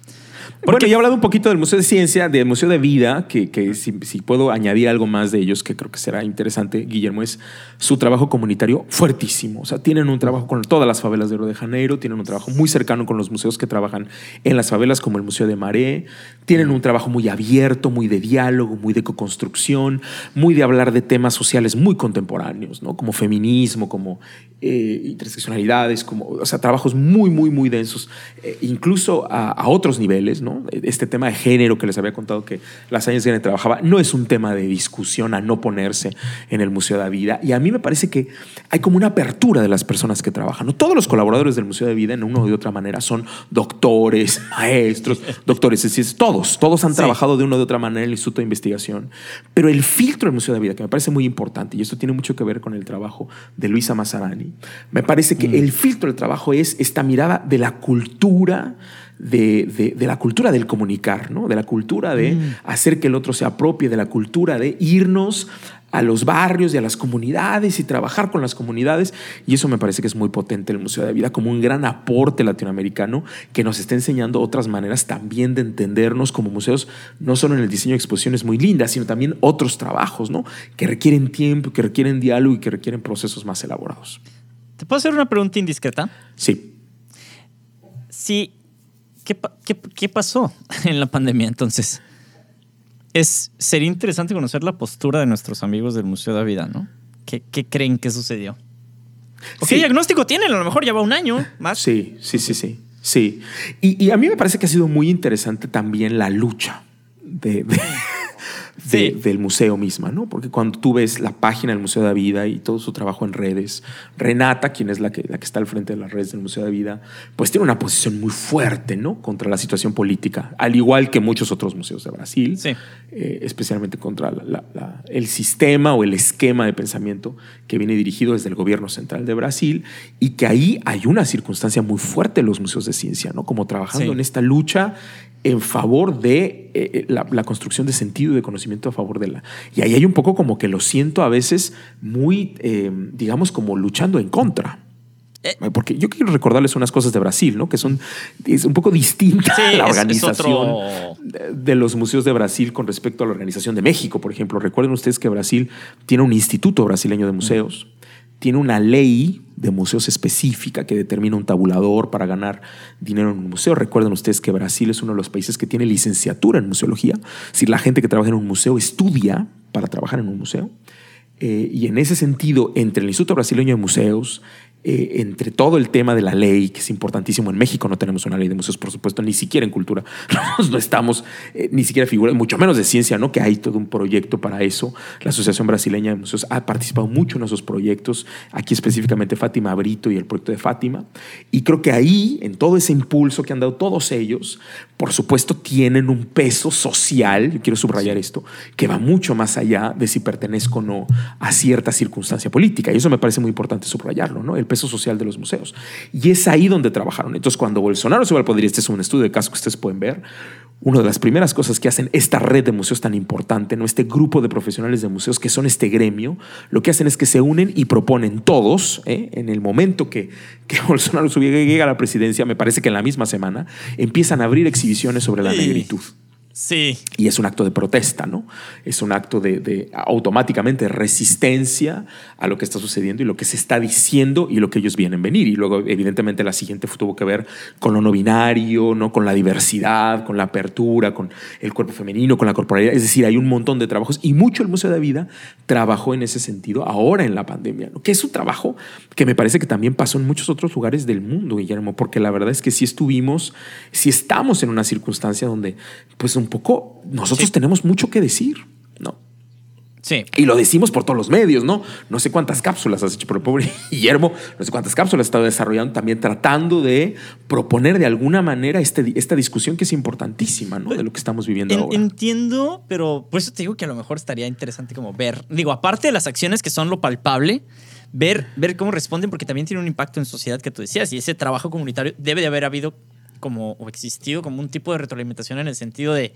Porque ya he hablado un poquito del Museo de Ciencia, del Museo de Vida, que, que si, si, puedo añadir algo más de ellos, que creo que será interesante, Guillermo, es su trabajo comunitario fuertísimo. O sea, tienen un trabajo con todas las favelas de Río de Janeiro, tienen un trabajo muy cercano con los museos que trabajan en las favelas, como el Museo de Maré, tienen un trabajo muy abierto, muy de diálogo, muy de co-construcción, muy de hablar de temas sociales muy contemporáneos, ¿no? Como feminismo, como eh, interseccionalidades, como, o sea, trabajos muy, muy, muy densos, eh, incluso a, a, otros niveles, ¿no? Este tema de género que les había contado que la Science trabajaba, no es un tema de discusión a no ponerse en el Museo de la Vida. Y a mí me parece que hay como una apertura de las personas que trabajan. ¿no? Todos los colaboradores del Museo de Vida, en una u otra manera, son doctores, *laughs* maestros, doctores, es decir, todos, todos han sí. trabajado de una u otra manera en el Instituto de Investigación. Pero el filtro del Museo de la Vida, que me parece muy importante, y esto tiene mucho que ver con el trabajo de Luisa Mazzarani, me parece que mm. el filtro del trabajo es esta mirada de la cultura, de, de, de, la cultura del comunicar, ¿no? de la cultura de mm. hacer que el otro se apropie, de la cultura de irnos a los barrios y a las comunidades y trabajar con las comunidades. Y eso me parece que es muy potente el Museo de la Vida, como un gran aporte latinoamericano que nos está enseñando otras maneras también de entendernos como museos, no solo en el diseño de exposiciones muy lindas, sino también otros trabajos, ¿no? Que requieren tiempo, que requieren diálogo y que requieren procesos más elaborados. ¿Te puedo hacer una pregunta indiscreta? Sí. Sí. ¿Qué, qué, qué pasó *laughs* en la pandemia entonces? Es, sería interesante conocer la postura de nuestros amigos del Museo de la Vida, ¿no? ¿Qué, qué creen que sucedió? ¿Qué sí. diagnóstico tienen? A lo mejor ya va un año más. Sí, sí, sí, sí. Sí. Y, y, a mí me parece que ha sido muy interesante también la lucha de, de, de, sí. del museo misma, ¿no? Porque cuando tú ves la página del Museo de la Vida y todo su trabajo en redes, Renata, quien es la que, la que está al frente de las redes del Museo de la Vida, pues tiene una posición muy fuerte, ¿no? Contra la situación política, al igual que muchos otros museos de Brasil, sí. eh, especialmente contra la, la, la, el sistema o el esquema de pensamiento que viene dirigido desde el gobierno central de Brasil y que ahí hay una circunstancia muy fuerte en los museos de ciencia, ¿no? Como trabajando sí. en esta lucha en favor de eh, la, la, construcción de sentido y de conocimiento a favor de la... Y ahí hay un poco como que lo siento a veces muy, eh, digamos, como luchando en contra. Eh. Porque yo quiero recordarles unas cosas de Brasil, ¿no? Que son es un poco distinta sí, *laughs* la organización otro... de, de los museos de Brasil con respecto a la organización de México, por ejemplo. Recuerden ustedes que Brasil tiene un instituto brasileño de museos. Mm tiene una ley de museos específica que determina un tabulador para ganar dinero en un museo. Recuerden ustedes que Brasil es uno de los países que tiene licenciatura en museología. Si la gente que trabaja en un museo estudia para trabajar en un museo. Eh, y en ese sentido, entre el Instituto Brasileño de Museos, eh, entre todo el tema de la ley, que es importantísimo. En México no tenemos una ley de museos, por supuesto, ni siquiera en cultura. *laughs* no estamos, eh, ni siquiera figura, mucho menos de ciencia, ¿no? Que hay todo un proyecto para eso. La Asociación Brasileña de Museos ha participado mucho en esos proyectos. Aquí específicamente Fátima Brito y el proyecto de Fátima. Y creo que ahí, en todo ese impulso que han dado todos ellos, por supuesto, tienen un peso social, yo quiero subrayar esto, que va mucho más allá de si pertenezco o no a cierta circunstancia política. Y eso me parece muy importante subrayarlo, ¿no? El peso social de los museos. Y es ahí donde trabajaron. Entonces, cuando Bolsonaro sube al poder, y este es un estudio de caso que ustedes pueden ver, una de las primeras cosas que hacen esta red de museos tan importante, ¿no? este grupo de profesionales de museos que son este gremio, lo que hacen es que se unen y proponen todos, ¿eh? en el momento que, que *laughs* Bolsonaro llega a la presidencia, me parece que en la misma semana, empiezan a abrir exhibiciones sobre la negritud. Sí. Y es un acto de protesta, ¿no? Es un acto de, automáticamente resistencia a lo que está sucediendo y lo que se está diciendo y lo que ellos vienen venir. Y luego, evidentemente, la siguiente tuvo que ver con lo no binario, ¿no? Con la diversidad, con la apertura, con el cuerpo femenino, con la corporalidad. Es decir, hay un montón de trabajos y mucho el Museo de la Vida trabajó en ese sentido ahora en la pandemia, ¿no? Que es un trabajo que me parece que también pasó en muchos otros lugares del mundo, Guillermo, porque la verdad es que sí estuvimos, sí estamos en una circunstancia donde, pues, un un poco, nosotros sí. tenemos mucho que decir, ¿no? Sí. Y lo decimos por todos los medios, ¿no? No sé cuántas cápsulas has hecho, pero el pobre *laughs* Guillermo, no sé cuántas cápsulas ha estado desarrollando también tratando de proponer de alguna manera este, esta discusión que es importantísima, ¿no? De lo que estamos viviendo en, ahora. Entiendo, pero por eso te digo que a lo mejor estaría interesante como ver, digo, aparte de las acciones que son lo palpable, ver, ver cómo responden, porque también tiene un impacto en sociedad que tú decías, y ese trabajo comunitario debe de haber habido como o existido como un tipo de retroalimentación en el sentido de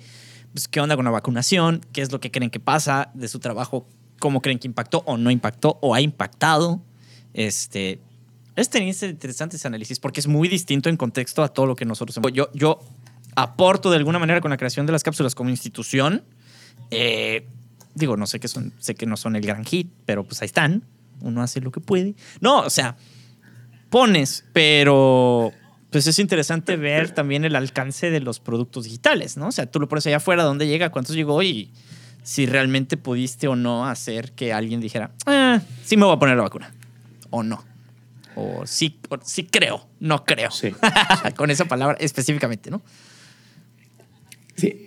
pues, qué onda con la vacunación, qué es lo que creen que pasa de su trabajo, cómo creen que impactó o no impactó o ha impactado. Este, es interesante ese análisis porque es muy distinto en contexto a todo lo que nosotros. Yo, yo aporto de alguna manera con la creación de las cápsulas como institución. Eh, digo, no sé que son, sé que no son el gran hit, pero pues ahí están. Uno hace lo que puede. No, o sea, pones, pero pues es interesante ver también el alcance de los productos digitales, ¿no? O sea, tú lo pones allá afuera, ¿dónde llega? ¿Cuántos llegó? Y si realmente pudiste o no hacer que alguien dijera, ah, sí me voy a poner la vacuna. O no. O sí, o sí creo, no creo. Sí, *laughs* Con esa palabra específicamente, ¿no? Sí.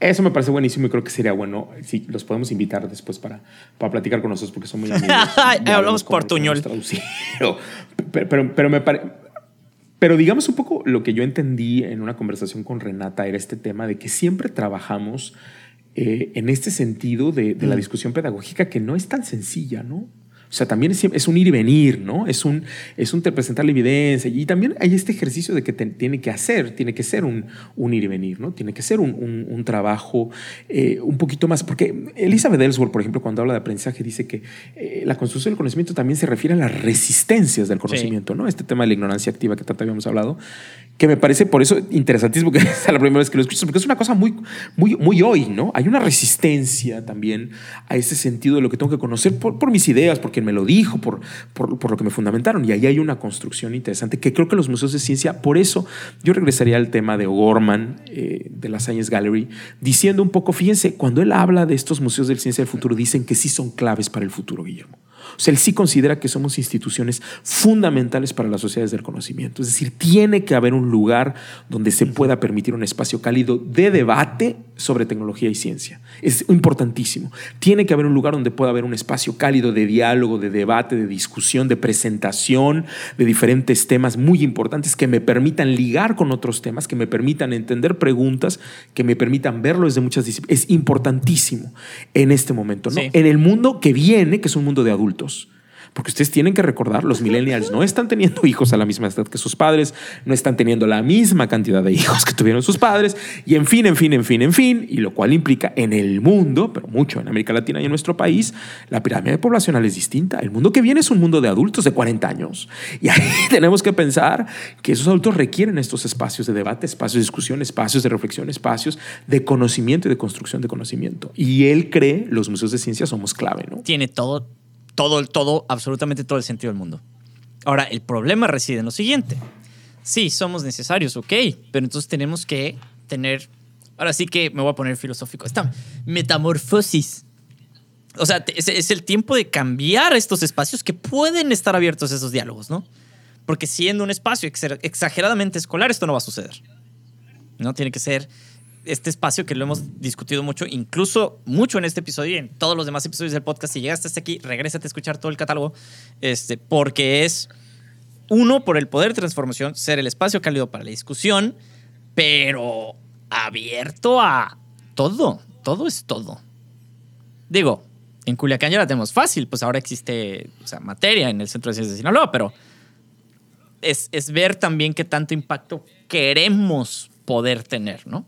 Eso me parece buenísimo y creo que sería bueno si los podemos invitar después para, para platicar con nosotros porque son muy amigos. *laughs* Hablamos portuñol. *laughs* Pero, pero, pero me pare- Pero digamos un poco lo que yo entendí en una conversación con Renata era este tema de que siempre trabajamos eh, en este sentido de, de la Mm. discusión pedagógica que no es tan sencilla, ¿no? O sea, también es, es un ir y venir, ¿no? Es un, es un presentar la evidencia y también hay este ejercicio de que te- tiene que hacer, tiene que ser un, un ir y venir, ¿no? Tiene que ser un, un- un trabajo eh, un poquito más, porque Elizabeth Ellsworth, por ejemplo, cuando habla de aprendizaje, dice que eh, la construcción del conocimiento también se refiere a las resistencias del conocimiento, ¿no? Este tema de la ignorancia activa que tanto habíamos hablado, que me parece por eso interesantísimo que *laughs* es la primera vez que lo escucho, porque es una cosa muy, muy, muy hoy, ¿no? Hay una resistencia también a ese sentido de lo que tengo que conocer por, por mis ideas, porque me lo dijo, por, por, por lo que me fundamentaron. Y ahí hay una construcción interesante que creo que los museos de ciencia, por eso yo regresaría al tema de O'Gorman, eh, de la Science Gallery, diciendo un poco, fíjense, cuando él habla de estos museos de ciencia del futuro, dicen que sí son claves para el futuro, Guillermo. O sea, él sí considera que somos instituciones fundamentales para las sociedades del conocimiento. Es decir, tiene que haber un lugar donde se pueda permitir un espacio cálido de debate sobre tecnología y ciencia. Es importantísimo. Tiene que haber un lugar donde pueda haber un espacio cálido de diálogo, de debate, de discusión, de presentación de diferentes temas muy importantes que me permitan ligar con otros temas, que me permitan entender preguntas, que me permitan verlo desde muchas disciplinas. Es importantísimo en este momento, ¿no? Sí. En el mundo que viene, que es un mundo de adultos. Porque ustedes tienen que recordar, los millennials no están teniendo hijos a la misma edad que sus padres, no están teniendo la misma cantidad de hijos que tuvieron sus padres, y en fin, en fin, en fin, en fin, y lo cual implica en el mundo, pero mucho en América Latina y en nuestro país, la pirámide poblacional es distinta. El mundo que viene es un mundo de adultos de 40 años. Y ahí *laughs* tenemos que pensar que esos adultos requieren estos espacios de debate, espacios de discusión, espacios de reflexión, espacios de conocimiento y de construcción de conocimiento. Y él cree, los museos de ciencia somos clave, ¿no? Tiene todo, todo, todo, absolutamente todo el sentido del mundo. Ahora, el problema reside en lo siguiente. Sí, somos necesarios, ok, pero entonces tenemos que tener, ahora sí que me voy a poner filosófico, esta metamorfosis. O sea, es, es el tiempo de cambiar estos espacios que pueden estar abiertos a esos diálogos, ¿no? Porque siendo un espacio exa- exageradamente escolar, esto no va a suceder. ¿no? Tiene que ser este espacio que lo hemos discutido mucho, incluso mucho en este episodio y en todos los demás episodios del podcast. Si llegaste hasta aquí, regrésate a escuchar todo el catálogo, este, porque es, uno, por el poder de transformación, ser el espacio cálido para la discusión, pero abierto a todo, todo es todo. Digo, en Culiacán ya la tenemos fácil, pues ahora existe materia en el Centro de Ciencias de Sinaloa, pero es, es ver también qué tanto impacto queremos poder tener, ¿no?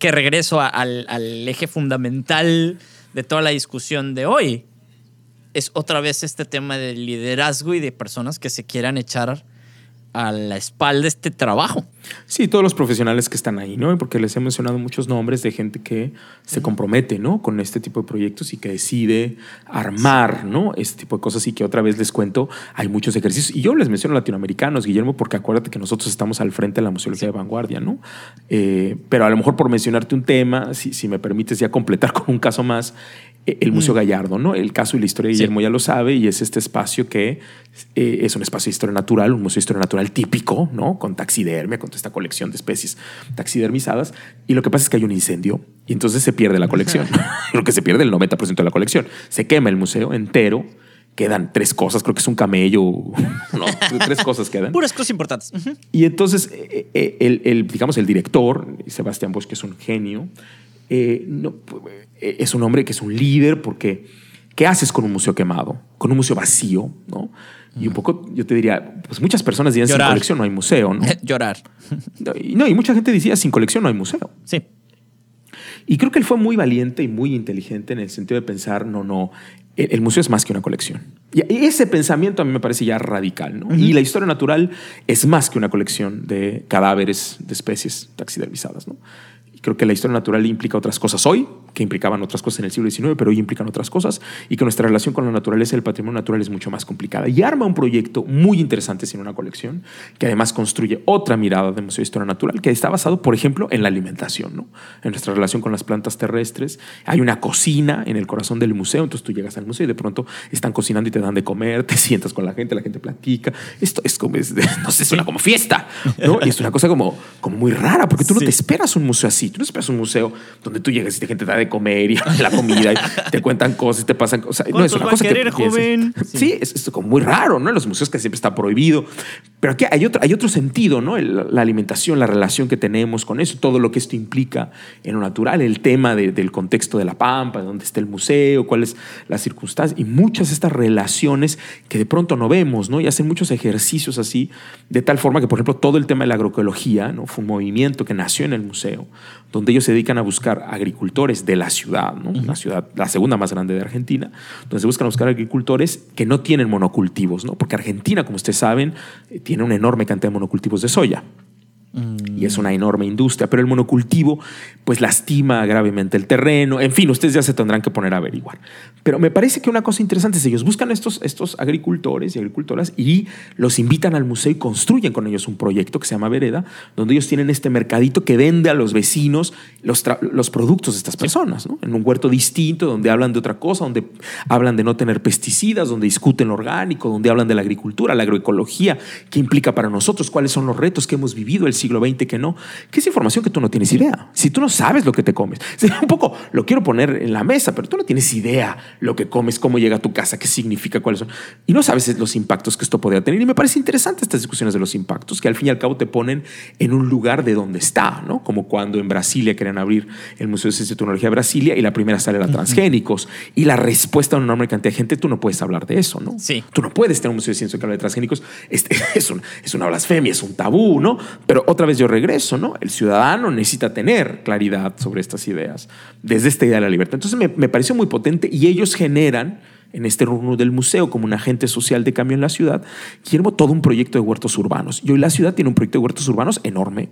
Que regreso al, al eje fundamental de toda la discusión de hoy. Es otra vez este tema del liderazgo y de personas que se quieran echar a la espalda este trabajo. Sí, todos los profesionales que están ahí, ¿no? Porque les he mencionado muchos nombres de gente que se compromete, ¿no? Con este tipo de proyectos y que decide armar, ¿no? Este tipo de cosas y que otra vez les cuento, hay muchos ejercicios. Y yo les menciono latinoamericanos, Guillermo, porque acuérdate que nosotros estamos al frente de la museología de vanguardia, ¿no? Eh, pero a lo mejor por mencionarte un tema, si, si me permites ya completar *laughs* con un caso más, el Museo Gallardo, ¿no? El caso y la historia de Sí. Guillermo ya lo sabe y es este espacio que eh, es un espacio de historia natural, un museo de historia natural típico, ¿no? Con taxidermia, con toda esta colección de especies taxidermizadas. Y lo que pasa es que hay un incendio y entonces se pierde la colección. *laughs* lo que se pierde el 90% de la colección. Se quema el museo entero. Quedan tres cosas, creo que es un camello, *laughs* no, tres cosas quedan. Puras cosas importantes. Y entonces, eh, eh, el, el, digamos, el director, Sebastián Bosch, que es un genio, eh, no, eh, es un hombre que es un líder porque ¿qué haces con un museo quemado? Con un museo vacío, ¿no? Y un poco, yo te diría, pues muchas personas dirían, sin Llorar. colección no hay museo, ¿no? *laughs* Llorar. No, y, no, y mucha gente decía, sin colección no hay museo. Sí. Y creo que él fue muy valiente y muy inteligente en el sentido de pensar, no, no, el, museo es más que una colección. Y ese pensamiento a mí me parece ya radical. ¿no? Y la historia natural es más que una colección de cadáveres de especies taxidermizadas. ¿no? Creo que la historia natural implica otras cosas hoy, que implicaban otras cosas en el siglo XIX, pero hoy implican otras cosas, y que nuestra relación con la naturaleza y el patrimonio natural es mucho más complicada. Y arma un proyecto muy interesante sin una colección, que además construye otra mirada del Museo de Historia Natural, que está basado, por ejemplo, en la alimentación, ¿no? en nuestra relación con las plantas terrestres. Hay una cocina en el corazón del museo, entonces tú llegas al museo y de pronto están cocinando y te dan de comer, *laughs* te sientas con la gente, la gente platica. Esto es como, no sé, es una como fiesta, ¿no? Y es una cosa como, como muy rara, porque tú no te esperas un museo así. Tú no esperas un museo donde tú llegas y la gente te da de comer y *laughs* la comida y te cuentan cosas y te pasan cosas. No, es una cosa que joven? Sí, es, es, como muy raro, ¿no? En los museos que siempre está prohibido. Pero aquí hay otro, hay otro sentido, ¿no? la alimentación, la relación que tenemos con eso, todo lo que esto implica en lo natural, el tema del contexto de la pampa, de dónde está el museo, cuáles las circunstancias y muchas de estas relaciones que de pronto no vemos, ¿no? Y hacen muchos ejercicios así, de tal forma que, por ejemplo, todo el tema de la agroecología, ¿no? Fue un movimiento que nació en el museo, donde ellos se dedican a buscar agricultores de la ciudad, ¿no? una ciudad, la segunda más grande de Argentina, donde se buscan buscar agricultores que no tienen monocultivos, ¿no? porque Argentina, como ustedes saben, eh, tiene una enorme cantidad de monocultivos de soya. Y es una enorme industria, pero el monocultivo pues lastima gravemente el terreno. En fin, ustedes ya se tendrán que poner a averiguar. Pero me parece que una cosa interesante es ellos buscan estos, estos agricultores y agricultoras y los invitan al museo y construyen con ellos un proyecto que se llama Vereda, donde ellos tienen este mercadito que vende a los vecinos los, los productos de estas personas, ¿no? en un huerto distinto, donde hablan de otra cosa, donde hablan de no tener pesticidas, donde discuten lo orgánico, donde hablan de la agricultura, la agroecología, qué implica para nosotros, cuáles son los retos que hemos vivido el siglo XX que no, que es información que tú no tienes idea. Si tú no sabes lo que te comes, *laughs* un poco lo quiero poner en la mesa, pero tú no tienes idea lo que comes, cómo llega a tu casa, qué significa, cuáles son. Y no sabes los impactos que esto podría tener. Y me parece interesante estas discusiones de los impactos, que al fin y al cabo te ponen en un lugar de donde está, ¿no? Como cuando en Brasilia querían abrir el Museo de Ciencia y Tecnología de Brasilia y la primera sale era transgénicos. Y la respuesta a una enorme cantidad de gente, tú no puedes hablar de eso, ¿no? Sí. Tú no puedes tener un Museo de Ciencia y Tecnología de transgénicos. Este, *laughs* es, es una blasfemia, es un tabú, ¿no? Pero otra vez yo regreso, ¿no? El ciudadano necesita tener claridad sobre estas ideas, desde esta idea de la libertad. Entonces me, me pareció muy potente y ellos generan en este rumbo del museo como un agente social de cambio en la ciudad, quiero todo un proyecto de huertos urbanos. Y hoy la ciudad tiene un proyecto de huertos urbanos enorme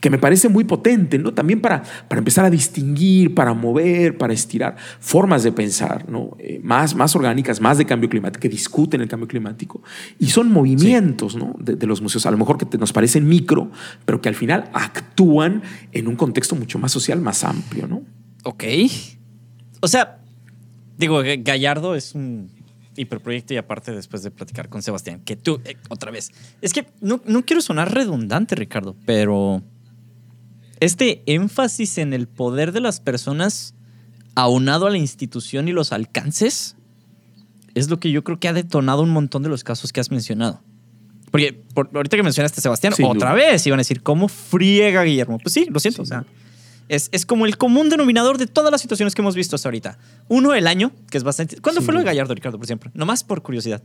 que me parece muy potente, ¿no? También para, para empezar a distinguir, para mover, para estirar formas de pensar, ¿no? Eh, más, más orgánicas, más de cambio climático, que discuten el cambio climático. Y son movimientos, ¿no? De, los museos, a lo mejor que nos parecen micro, pero que al final actúan en un contexto mucho más social, más amplio, ¿no? Ok. O sea, digo, Gallardo es un hiperproyecto y aparte después de platicar con Sebastián, que tú, eh, otra vez, es que no, no quiero sonar redundante, Ricardo, pero este énfasis en el poder de las personas aunado a la institución y los alcances es lo que yo creo que ha detonado un montón de los casos que has mencionado. Porque ahorita que mencionaste a Sebastián, otra vez iban a decir, ¿cómo friega Guillermo? Pues sí, lo siento. O sea, es, es, como el común denominador de todas las situaciones que hemos visto hasta ahorita. Uno, el año, que es bastante... ¿Cuándo fue lo de Gallardo, Ricardo, por ejemplo? Nomás por curiosidad.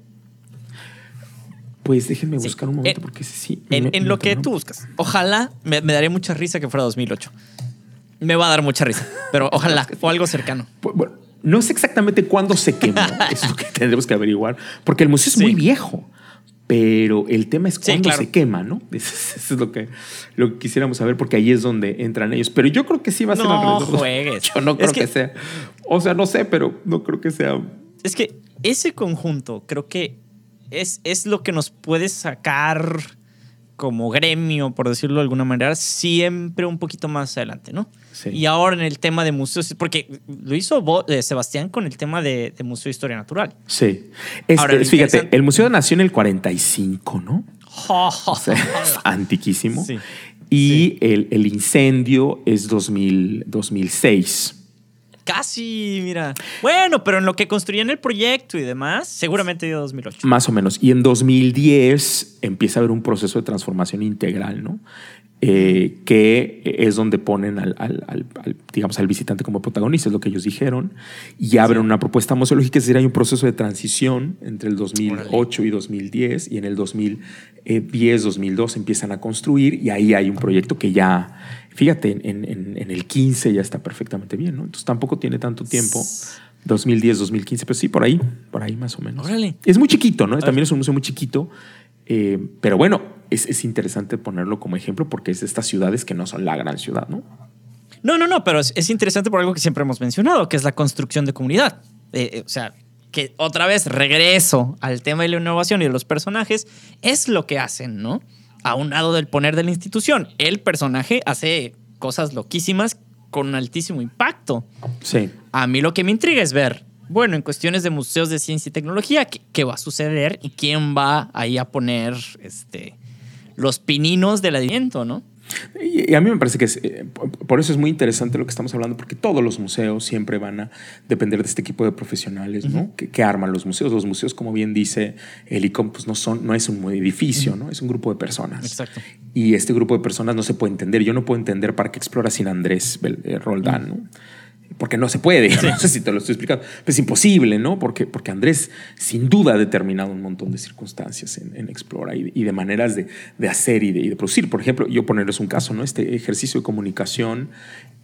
Pues déjenme buscar un momento porque sí. En, lo que tú buscas. Ojalá, me, daría mucha risa que fuera 2008. Me va a dar mucha risa, pero *laughs* ojalá, o algo cercano. Bueno, no sé exactamente cuándo se quemó, *laughs* es lo que tendremos que averiguar, porque el museo es muy viejo, pero el tema es cuándo se quema, ¿no? *laughs* Eso es lo que, lo que quisiéramos saber, porque ahí es donde entran ellos. Pero yo creo que sí va a ser no Juegues. Yo no creo que sea. O sea, no sé, pero no creo que sea. Es que ese conjunto creo que es, lo que nos puede sacar como gremio, por decirlo de alguna manera, siempre un poquito más adelante, ¿no? Sí. Y ahora en el tema de museos, porque lo hizo eh, Sebastián con el tema de, Museo de Historia Natural. Sí. fíjate, el museo nació en el 45, ¿no? *laughs* o sea, es antiquísimo. Sí. Y El, el, incendio es 2000, 2006. Casi, mira. Bueno, pero en lo que construían el proyecto y demás, seguramente dio 2008. Más o menos. Y en 2010 empieza a haber un proceso de transformación integral, ¿no? Eh, que es donde ponen al, digamos, al visitante como protagonista, es lo que ellos dijeron, y abren una propuesta museológica, es decir, hay un proceso de transición entre el 2008 y 2010, y en el 2010, 2002 empiezan a construir, y ahí hay un proyecto que ya, fíjate, en, el 15 ya está perfectamente bien, ¿no? Entonces tampoco tiene tanto tiempo 2010, 2015, pues sí, por ahí, por ahí más o menos. Órale. Es muy chiquito, ¿no? También es un museo muy chiquito, eh, pero bueno, es, es interesante ponerlo como ejemplo porque es de estas ciudades que no son la gran ciudad, ¿no? No, no, no, pero es, es interesante por algo que siempre hemos mencionado, que es la construcción de comunidad. Eh, eh, o sea, que otra vez regreso al tema de la innovación y de los personajes, es lo que hacen, ¿no? A un lado del poner de la institución. El personaje hace cosas loquísimas con un altísimo impacto. Sí. A mí lo que me intriga es ver, bueno, en cuestiones de museos de ciencia y tecnología, qué, qué va a suceder y quién va ahí a poner este, los pininos del aliento, ¿no? Y, a mí me parece que es, eh, por- eso es muy interesante lo que estamos hablando, porque todos los museos siempre van a depender de este equipo de profesionales, ¿no? Que, que arman los museos. Los museos, como bien dice el ICOM, pues no, son, no es un edificio, ¿no? Es un grupo de personas. Exacto. Y este grupo de personas no se puede entender. Yo no puedo entender para qué explora sin Andrés Bel- eh, Roldán, ¿no? Porque no se puede. *laughs* No sé si te lo estoy explicando. Pero es imposible, ¿no? Porque, porque Andrés sin duda ha determinado un montón de circunstancias en, en Explora y, y de maneras de, de hacer y de, y de producir. Por ejemplo, yo ponerles un caso, ¿no? Este ejercicio de comunicación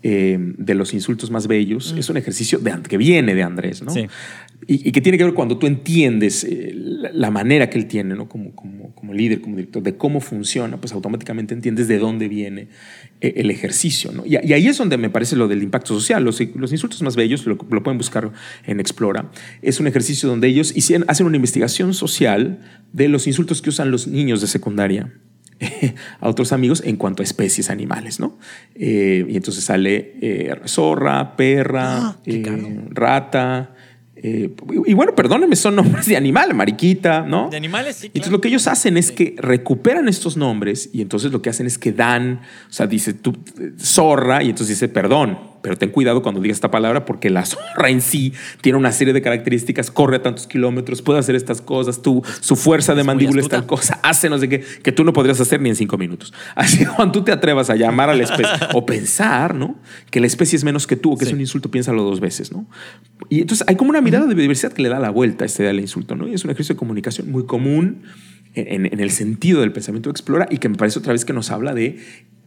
eh, de los insultos más bellos es un ejercicio de, que viene de Andrés, ¿no? Sí. Y, y que tiene que ver cuando tú entiendes eh, la, la manera que él tiene, ¿no? Como, como, como líder, como director, de cómo funciona, pues automáticamente entiendes de dónde viene eh, el ejercicio, ¿no? Y, y ahí es donde me parece lo del impacto social. Los, los insultos más bellos, lo, lo pueden buscar en Explora, es un ejercicio donde ellos hicieron, hacen una investigación social de los insultos que usan los niños de secundaria *laughs* a otros amigos en cuanto a especies animales, ¿no? Eh, y entonces sale eh, zorra, perra, Ah, eh, rata. eh, y, y bueno, perdónenme, son nombres de animal, mariquita, ¿no? De animales, sí. Y Entonces claro. lo que ellos hacen es que recuperan estos nombres y entonces lo que hacen es que dan, o sea, dice tú, zorra y entonces dice perdón, pero ten cuidado cuando digas esta palabra porque la zorra en sí tiene una serie de características, corre a tantos kilómetros, puede hacer estas cosas, tú, su fuerza de Es mandíbula es tal cosa, hace no sé qué, que tú no podrías hacer ni en cinco minutos. Así que *laughs* cuando tú te atrevas a llamar a la especie o pensar, ¿no? Que la especie es menos que tú o que Sí. es un insulto, piénsalo dos veces, ¿no? Y entonces hay como una mirada de biodiversidad que le da la vuelta a este del insulto, ¿no? Y es un ejercicio de comunicación muy común en, en el sentido del pensamiento explora y que me parece otra vez que nos habla de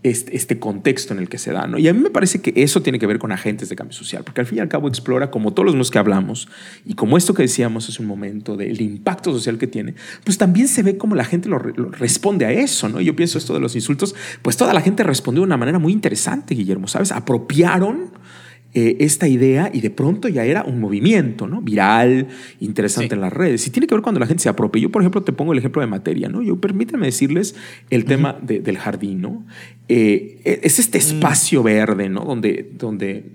este, este contexto en el que se da, ¿no? Y a mí me parece que eso tiene que ver con agentes de cambio social, porque al fin y al cabo explora, como todos los que hablamos, y como esto que decíamos hace un momento del impacto social que tiene, pues también se ve como la gente lo responde a eso, ¿no? Yo pienso esto de los insultos, pues toda la gente respondió de una manera muy interesante, Guillermo, ¿sabes? Apropiaron eh, esta idea y de pronto ya era un movimiento, ¿no? Viral, interesante Sí. en las redes. Y tiene que ver cuando la gente se apropia. Yo, por ejemplo, te pongo el ejemplo de materia, ¿no? Yo permíteme decirles el tema de- del jardín, ¿no? Eh, es este espacio verde, ¿no? Donde, donde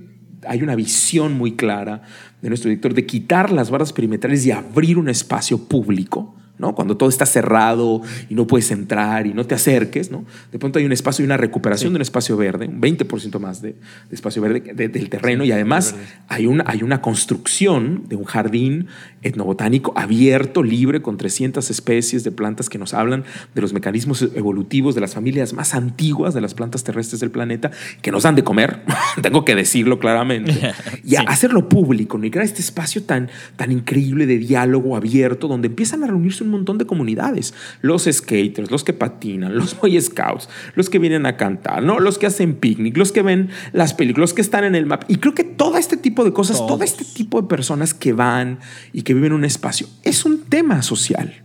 hay una visión muy clara de nuestro director de quitar las barras perimetrales y abrir un espacio público. ¿No? Cuando todo está cerrado y no puedes entrar y no te acerques, ¿no? De pronto hay un espacio y una recuperación de un espacio verde, un 20% más de, de espacio verde de- del terreno y además hay una, hay una construcción de un jardín etnobotánico abierto, libre, con 300 especies de plantas que nos hablan de los mecanismos evolutivos de las familias más antiguas de las plantas terrestres del planeta que nos dan de comer, *laughs* tengo que decirlo claramente, *laughs* y Sí. hacerlo público, ¿no? y crear este espacio tan, tan increíble de diálogo abierto donde empiezan a reunirse un montón de comunidades, los skaters, los que patinan, los boy scouts, los que vienen a cantar, ¿no? los que hacen picnic, los que ven las películas, los que están en el map, y creo que todo este tipo de cosas, todo este tipo de personas que van y que viven un espacio, es un tema social.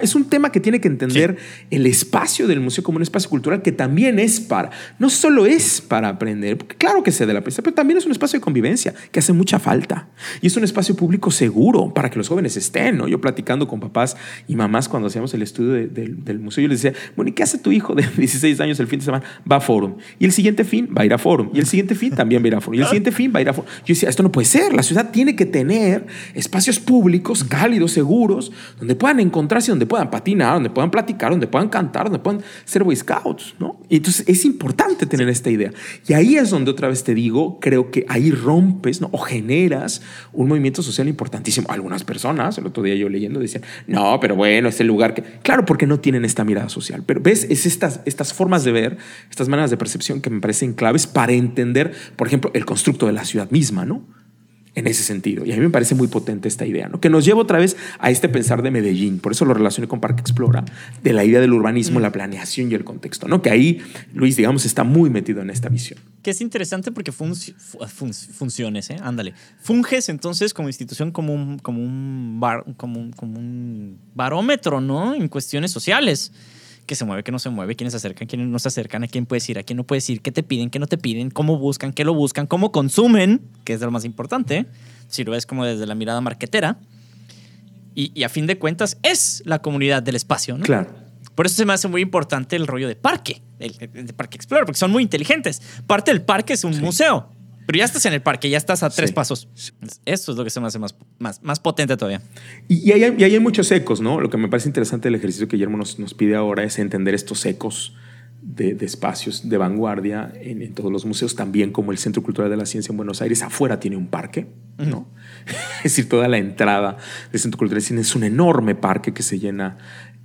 Es un tema que tiene que entender el espacio del museo como un espacio cultural que también es para, no solo es para aprender, porque claro que se de la prensa, pero también es un espacio de convivencia que hace mucha falta. Y es un espacio público seguro para que los jóvenes estén, ¿no? Yo platicando con papás y mamás cuando hacíamos el estudio de- del- del museo, yo les decía, bueno, ¿y qué hace tu hijo de *laughs* 16 años el fin de semana? Va a Forum. Y el siguiente fin va a ir a Forum. Y el siguiente fin también va a ir a Forum. Y el siguiente fin va a ir a Forum. Yo decía, esto no puede ser. La ciudad tiene que tener espacios públicos, cálidos, seguros, donde puedan encontrarse, donde puedan patinar, donde puedan platicar, donde puedan cantar, donde puedan ser Boy Scouts, ¿no? Y entonces es importante tener esta idea. Y ahí es donde otra vez te digo, creo que ahí rompes, ¿no? O generas un movimiento social importantísimo. Algunas personas, el otro día yo leyendo, decían, no, pero bueno, es el lugar que... Claro, porque no tienen esta mirada social. Pero ves, es estas, estas formas de ver, estas maneras de percepción que me parecen claves para entender, por ejemplo, el constructo de la ciudad misma, ¿no? En ese sentido. Y a mí me parece muy potente esta idea, ¿no? que nos lleva otra vez a este pensar de Medellín, por eso lo relacioné con Parque Explora, de la idea del urbanismo, mm. la planeación y el contexto, ¿no? que ahí Luis, digamos, está muy metido en esta visión. Que es interesante porque funciones, ¿eh? ándale. Funges entonces como institución como un, como un, bar, como un, como un barómetro ¿no? en cuestiones sociales que se mueve, que no se mueve, quiénes se acercan, quiénes no se acercan, a quién puedes ir, a quién no puedes ir, qué te piden, qué no te piden, cómo buscan, qué lo buscan, cómo consumen, que es lo más importante, si lo ves como desde la mirada marquetera. Y, a fin de cuentas es la comunidad del espacio, ¿no? Claro. Por eso se me hace muy importante el rollo de parque, el, de Parque Explorer, porque son muy inteligentes. Parte del parque es un museo. Pero ya estás en el parque, ya estás a tres pasos. Esto es lo que se me hace más, más, más potente todavía. Y, y, hay, hay, muchos ecos, ¿no? Lo que me parece interesante del ejercicio que Guillermo nos, nos pide ahora es entender estos ecos de, de espacios de vanguardia en, en, todos los museos, también como el Centro Cultural de la Ciencia en Buenos Aires, afuera tiene un parque, ¿no? *laughs* es decir, toda la entrada del Centro Cultural de la Ciencia es un enorme parque que se llena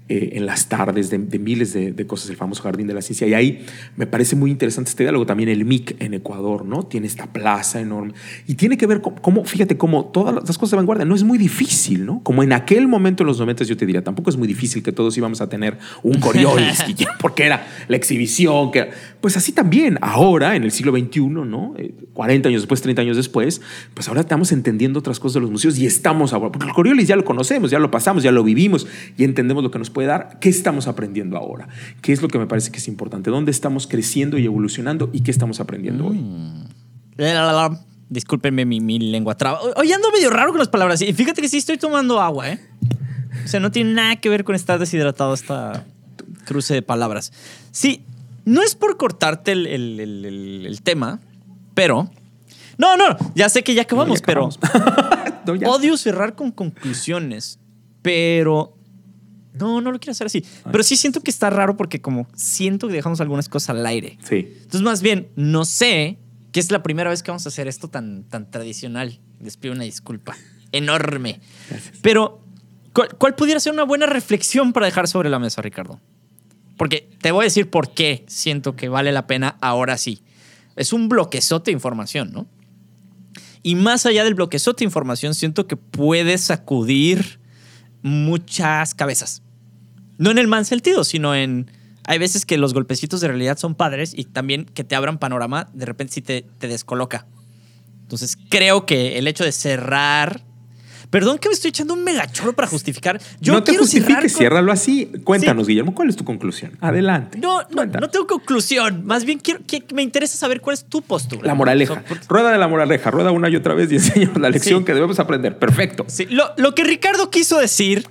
eh, en las tardes de, miles de, cosas, el famoso Jardín de la Ciencia. Y ahí me parece muy interesante este diálogo. También el MIC en Ecuador, ¿no? Tiene esta plaza enorme. Y tiene que ver con cómo, fíjate, cómo todas las cosas de vanguardia no es muy difícil, ¿no? Como en aquel momento en los 90 yo te diría, tampoco es muy difícil que todos íbamos a tener un *laughs* Coriolis, porque era la exhibición, que pues así también, ahora, en el siglo XXI, ¿no? 40 eh, años después, 30 años después, pues ahora estamos entendiendo otras cosas de los museos y estamos ahora, porque el Coriolis ya lo conocemos, ya lo pasamos, ya lo vivimos y entendemos lo que nos puede dar. ¿Qué estamos aprendiendo ahora? ¿Qué es lo que me parece que es importante? ¿Dónde estamos creciendo y evolucionando y qué estamos aprendiendo hoy? Mm. Discúlpenme mi, mi lengua traba. Hoy ando medio raro con las palabras. Y fíjate que sí estoy tomando agua, ¿eh? O sea, no tiene nada que ver con estar deshidratado esta cruce de palabras. Sí, no es por cortarte el, el, tema, pero... No, no, ya sé que ya acabamos, pero... *laughs* Odio cerrar con conclusiones, pero no, no lo quiero hacer así. Ah. Pero sí siento que está raro porque como siento que dejamos algunas cosas al aire. Sí. Entonces, más bien, no sé que es la primera vez que vamos a hacer esto tan, tan tradicional. Les pido una disculpa enorme. Pero, ¿cuál, pudiera ser una buena reflexión para dejar sobre la mesa, Ricardo? Porque te voy a decir por qué siento que vale la pena ahora sí. Es un bloquezote de información, ¿no? Y más allá del bloquezote de información, siento que puede sacudir muchas cabezas. No en el mal sentido, sino en... Hay veces que los golpecitos de realidad son padres y también que te abran panorama, de repente sí te, te descoloca. Entonces creo que el hecho de cerrar Perdón que me estoy echando un megachoro para justificar. Yo no te justifiques, ciérralo así. Cuéntanos, Guillermo, ¿cuál es tu conclusión? Adelante. No, no, no, tengo conclusión. Más bien quiero, que me interesa saber cuál es tu postura. La moraleja. rueda de la moraleja. Rueda una y otra vez y *laughs* enseñamos la lección que debemos aprender. Perfecto. Sí, lo, lo que Ricardo quiso decir,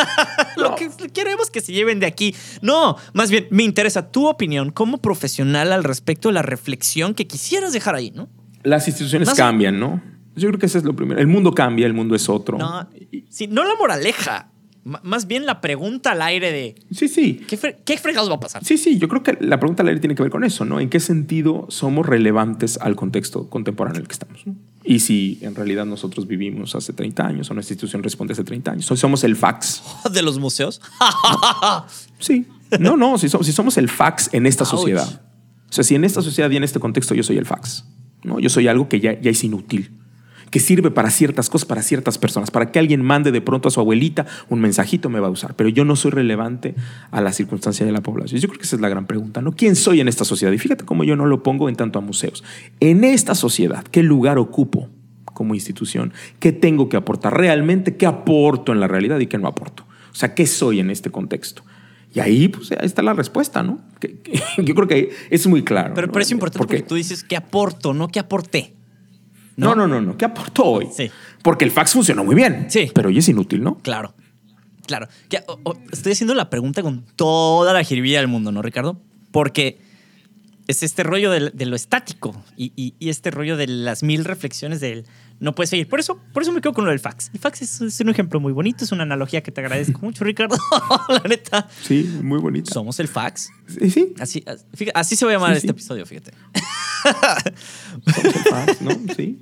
*laughs* lo que queremos que se lleven de aquí. No, más bien me interesa tu opinión como profesional al respecto de la reflexión que quisieras dejar ahí, ¿no? Las instituciones cambian, ¿no? Yo creo que eso es lo primero. El mundo cambia, el mundo es otro. No, sí, no la moraleja. más bien la pregunta al aire de. Sí, sí. ¿qué, ¿Qué fregados va a pasar? Sí, sí. Yo creo que la pregunta al aire tiene que ver con eso, ¿no? ¿En qué sentido somos relevantes al contexto contemporáneo en el que estamos? Y si en realidad nosotros vivimos hace 30 años o nuestra institución responde hace 30 años. Hoy somos el fax. *laughs* ¿De los museos? *laughs* sí. No, no. Si somos, si somos el fax en esta sociedad. O sea, si en esta sociedad y en este contexto yo soy el fax. ¿no? Yo soy algo que ya, ya es inútil que sirve para ciertas cosas, para ciertas personas. Para que alguien mande de pronto a su abuelita un mensajito me va a usar, pero yo no soy relevante a la circunstancia de la población. Yo creo que esa es la gran pregunta, ¿no? ¿Quién soy en esta sociedad? Y fíjate cómo yo no lo pongo en tanto a museos. En esta sociedad, ¿qué lugar ocupo como institución? ¿Qué tengo que aportar realmente? ¿Qué aporto en la realidad y qué no aporto? O sea, ¿qué soy en este contexto? Y ahí, pues, ahí está la respuesta, ¿no? *laughs* yo creo que es muy claro. Pero, pero es importante porque, porque tú dices, ¿qué aporto? No, ¿qué aporté? No, no, no, no. ¿Qué aportó hoy? Sí. Porque el fax funcionó muy bien. Sí. Pero hoy es inútil, ¿no? Claro. Claro. estoy haciendo la pregunta con toda la jiribilla del mundo, ¿no, Ricardo? Porque es este rollo de, lo estático y, este rollo de las mil reflexiones del no puedes seguir. Por eso, por eso me quedo con lo del fax. El fax es, un ejemplo muy bonito, es una analogía que te agradezco mucho, Ricardo. *laughs* la neta. Sí, muy bonita. Somos el fax. Sí, sí. Así, así se va a llamar este episodio, fíjate. Somos el fax, ¿no? Sí.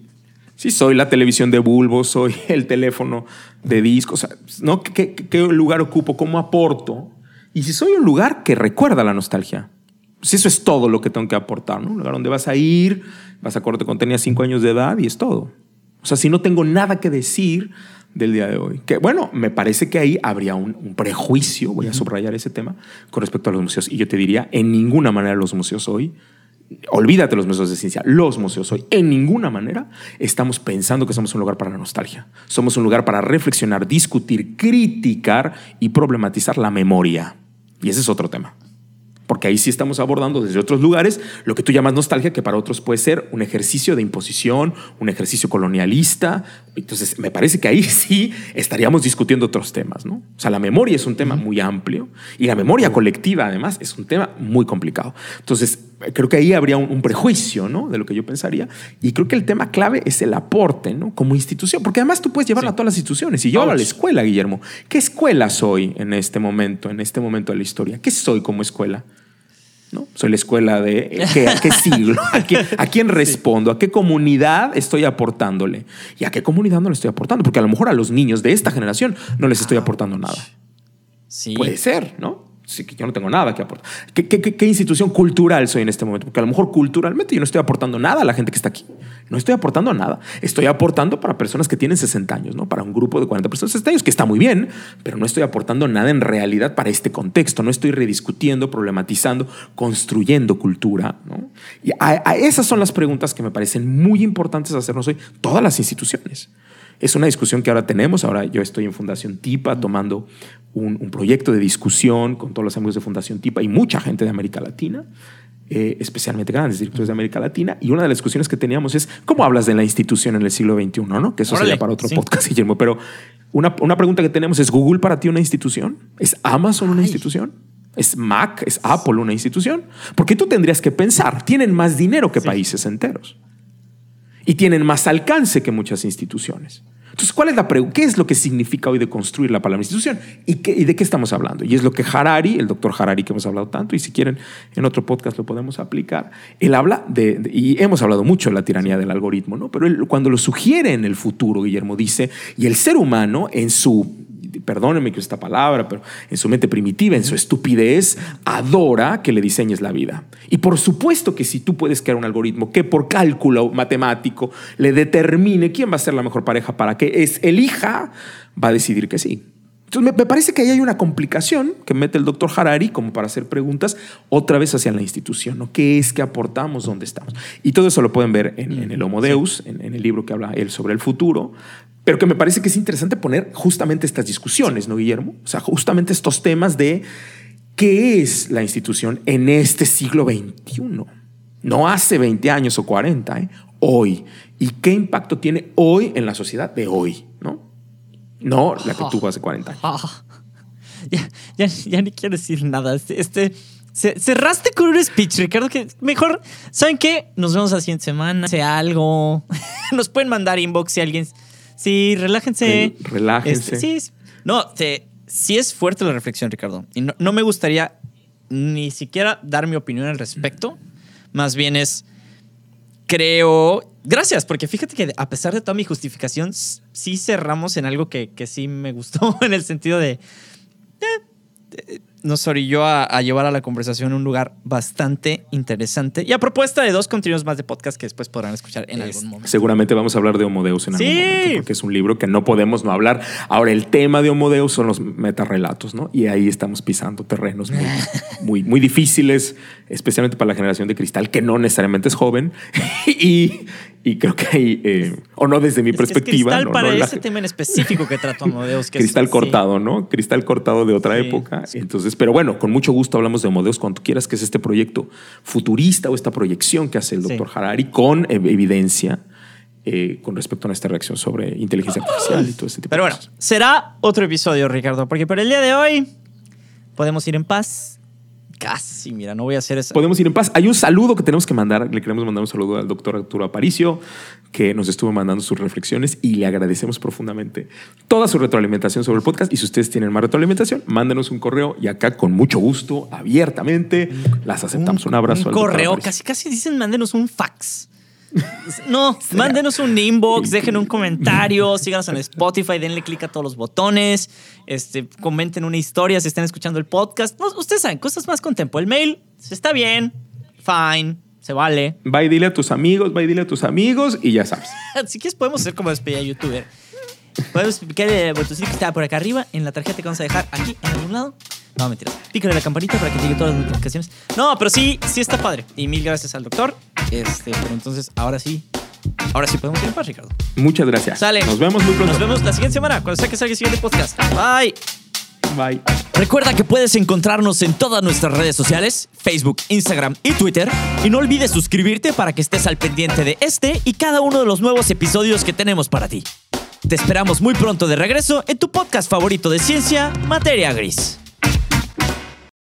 Sí, soy la televisión de bulbo, soy el teléfono de disco. O sea, ¿no? ¿Qué, ¿Qué, lugar ocupo? ¿Cómo aporto? Y si soy un lugar que recuerda la nostalgia. Si eso es todo lo que tengo que aportar, ¿no? Un lugar donde vas a ir, vas a acordarte cuando tenías cinco años de edad y es todo. O sea, si no tengo nada que decir del día de hoy. Que bueno, me parece que ahí habría un, un prejuicio, voy a subrayar ese tema, con respecto a los museos. Y yo te diría, en ninguna manera los museos hoy olvídate los museos de ciencia, los museos hoy, en ninguna manera estamos pensando que somos un lugar para la nostalgia. Somos un lugar para reflexionar, discutir, criticar y problematizar la memoria. Y ese es otro tema porque ahí sí estamos abordando desde otros lugares lo que tú llamas nostalgia, que para otros puede ser un ejercicio de imposición, un ejercicio colonialista. Entonces, me parece que ahí *laughs* sí estaríamos discutiendo otros temas, ¿no? O sea, la memoria es un tema muy amplio y la memoria colectiva, además, es un tema muy complicado. Entonces, creo que ahí habría un, prejuicio, ¿no? De lo que yo pensaría. Y creo que el tema clave es el aporte, ¿no? Como institución, porque además tú puedes llevarlo a todas las instituciones. Y yo a la escuela, Guillermo. ¿Qué escuela soy en este momento, en este momento de la historia? ¿Qué soy como escuela? ¿No? Soy la escuela de a qué *laughs* siglo, a, quién respondo, a qué comunidad estoy aportándole y a qué comunidad no le estoy aportando, porque a lo mejor a los niños de esta generación no les estoy aportando nada. Sí. Puede ser, ¿no? Sí, que yo no tengo nada que aportar. ¿Qué, ¿Qué, institución cultural soy en este momento? Porque a lo mejor culturalmente yo no estoy aportando nada a la gente que está aquí. No estoy aportando nada. Estoy aportando para personas que tienen 60 años, ¿no? Para un grupo de 40 personas de 60 años, que está muy bien, pero no estoy aportando nada en realidad para este contexto. No estoy rediscutiendo, problematizando, construyendo cultura, ¿no? Y a esas son las preguntas que me parecen muy importantes hacernos hoy todas las instituciones. Es una discusión que ahora tenemos. Ahora yo estoy en Fundación TIPA tomando un, proyecto de discusión con todos los amigos de Fundación TIPA y mucha gente de América Latina. Eh, especialmente grandes directores de América Latina. Y una de las discusiones que teníamos es cómo hablas de la institución en el siglo XXI, ¿no? Que eso sería para otro podcast, *laughs* Guillermo. Pero una, una, pregunta que tenemos es: ¿Google para ti una institución? ¿Es Amazon una institución? ¿Es Mac? ¿Es Apple una institución? Porque tú tendrías que pensar: tienen más dinero que países enteros y tienen más alcance que muchas instituciones. Entonces, ¿cuál es la ¿Qué es lo que significa hoy de construir la palabra institución? ¿Y, de qué estamos hablando? Y es lo que Harari, el doctor Harari que hemos hablado tanto, y si quieren en otro podcast lo podemos aplicar, él habla de, y hemos hablado mucho de la tiranía del algoritmo, ¿no? Pero él, cuando lo sugiere en el futuro, Guillermo dice, y el ser humano en su perdónenme que esta palabra, pero en su mente primitiva, en su estupidez, adora que le diseñes la vida. Y por supuesto que si tú puedes crear un algoritmo que por cálculo matemático le determine quién va a ser la mejor pareja para que es elija, va a decidir que sí. Entonces, me, parece que ahí hay una complicación que mete el doctor Harari como para hacer preguntas otra vez hacia la institución, ¿no? ¿Qué es que aportamos? ¿Dónde estamos? Y todo eso lo pueden ver en, el Homo Deus, en, el libro que habla él sobre el futuro, pero que me parece que es interesante poner justamente estas discusiones, ¿no, Guillermo? O sea, justamente estos temas de qué es la institución en este siglo XXI. No hace 20 años o 40, ¿eh? hoy. ¿Y qué impacto tiene hoy en la sociedad de hoy? ¿no? No la que tuvo hace 40 años. *laughs* Ya, ya, ni quiero decir nada. Este, este cerraste con un speech, Ricardo, que mejor, ¿saben qué? Nos vemos la siguiente semana, sea algo. *laughs* Nos pueden mandar inbox si alguien Sí, relájense. relájense. Este, sí, no, sí es fuerte la reflexión, Ricardo. Y no, me gustaría ni siquiera dar mi opinión al respecto. Más bien es, creo... Gracias, porque fíjate que a pesar de toda mi justificación, sí cerramos en algo que, que sí me gustó, *laughs* en el sentido de... Eh, nos orilló a, llevar a la conversación a un lugar bastante interesante y a propuesta de dos contenidos más de podcast que después podrán escuchar en algún momento. Seguramente vamos a hablar de Homodeus en algún momento porque es un libro que no podemos no hablar. Ahora, el tema de Homodeus son los metarrelatos, ¿no? Y ahí estamos pisando terrenos muy, *laughs* muy, muy difíciles, especialmente para la generación de cristal, que no necesariamente es joven. *laughs* y, y creo que ahí, eh, o no desde mi perspectiva. cristal para ese tema en específico que trató Homodeus. cristal cortado, ¿no? Cristal cortado de otra época. Entonces, pero bueno, con mucho gusto hablamos de Homodeus cuando quieras, que es este proyecto futurista o esta proyección que hace el doctor Harari con evidencia. Eh, con respecto a nuestra reacción sobre inteligencia artificial y todo ese tipo Pero bueno, será otro episodio, Ricardo, porque por el día de hoy podemos ir en paz. Casi, mira, no voy a hacer eso. Podemos ir en paz. Hay un saludo que tenemos que mandar. Le queremos mandar un saludo al doctor Arturo Aparicio, que nos estuvo mandando sus reflexiones y le agradecemos profundamente toda su retroalimentación sobre el podcast. Y si ustedes tienen más retroalimentación, mándenos un correo y acá con mucho gusto, abiertamente, las aceptamos. Un, abrazo. Un correo, casi casi dicen mándenos un fax. No, *laughs* mándenos un inbox, dejen un comentario, síganos en Spotify, denle clic a todos los botones, este, comenten una historia si están escuchando el podcast. ustedes saben, cosas más con tiempo. El mail está bien, fine, Se vale. Va y dile a tus amigos, va y dile a tus amigos y ya sabes. *laughs* Si quieres, podemos hacer como despedida de youtuber. Podemos picar el botoncito que está por acá arriba en la tarjeta que vamos a dejar aquí en algún lado. No, mentiras. Pícale la campanita para que te lleguen todas las notificaciones. No, pero sí, sí está padre. Y mil gracias al doctor. Este, pero entonces, ahora sí. Ahora sí podemos ir en paz, Ricardo. Muchas gracias. Sale. Nos vemos muy pronto. Nos vemos la siguiente semana, cuando sea que salga el siguiente podcast. Bye. Bye. Recuerda que puedes encontrarnos en todas nuestras redes sociales, Facebook, Instagram y Twitter. Y no olvides suscribirte para que estés al pendiente de este y cada uno de los nuevos episodios que tenemos para ti. Te esperamos muy pronto de regreso en tu podcast favorito de ciencia, Materia Gris.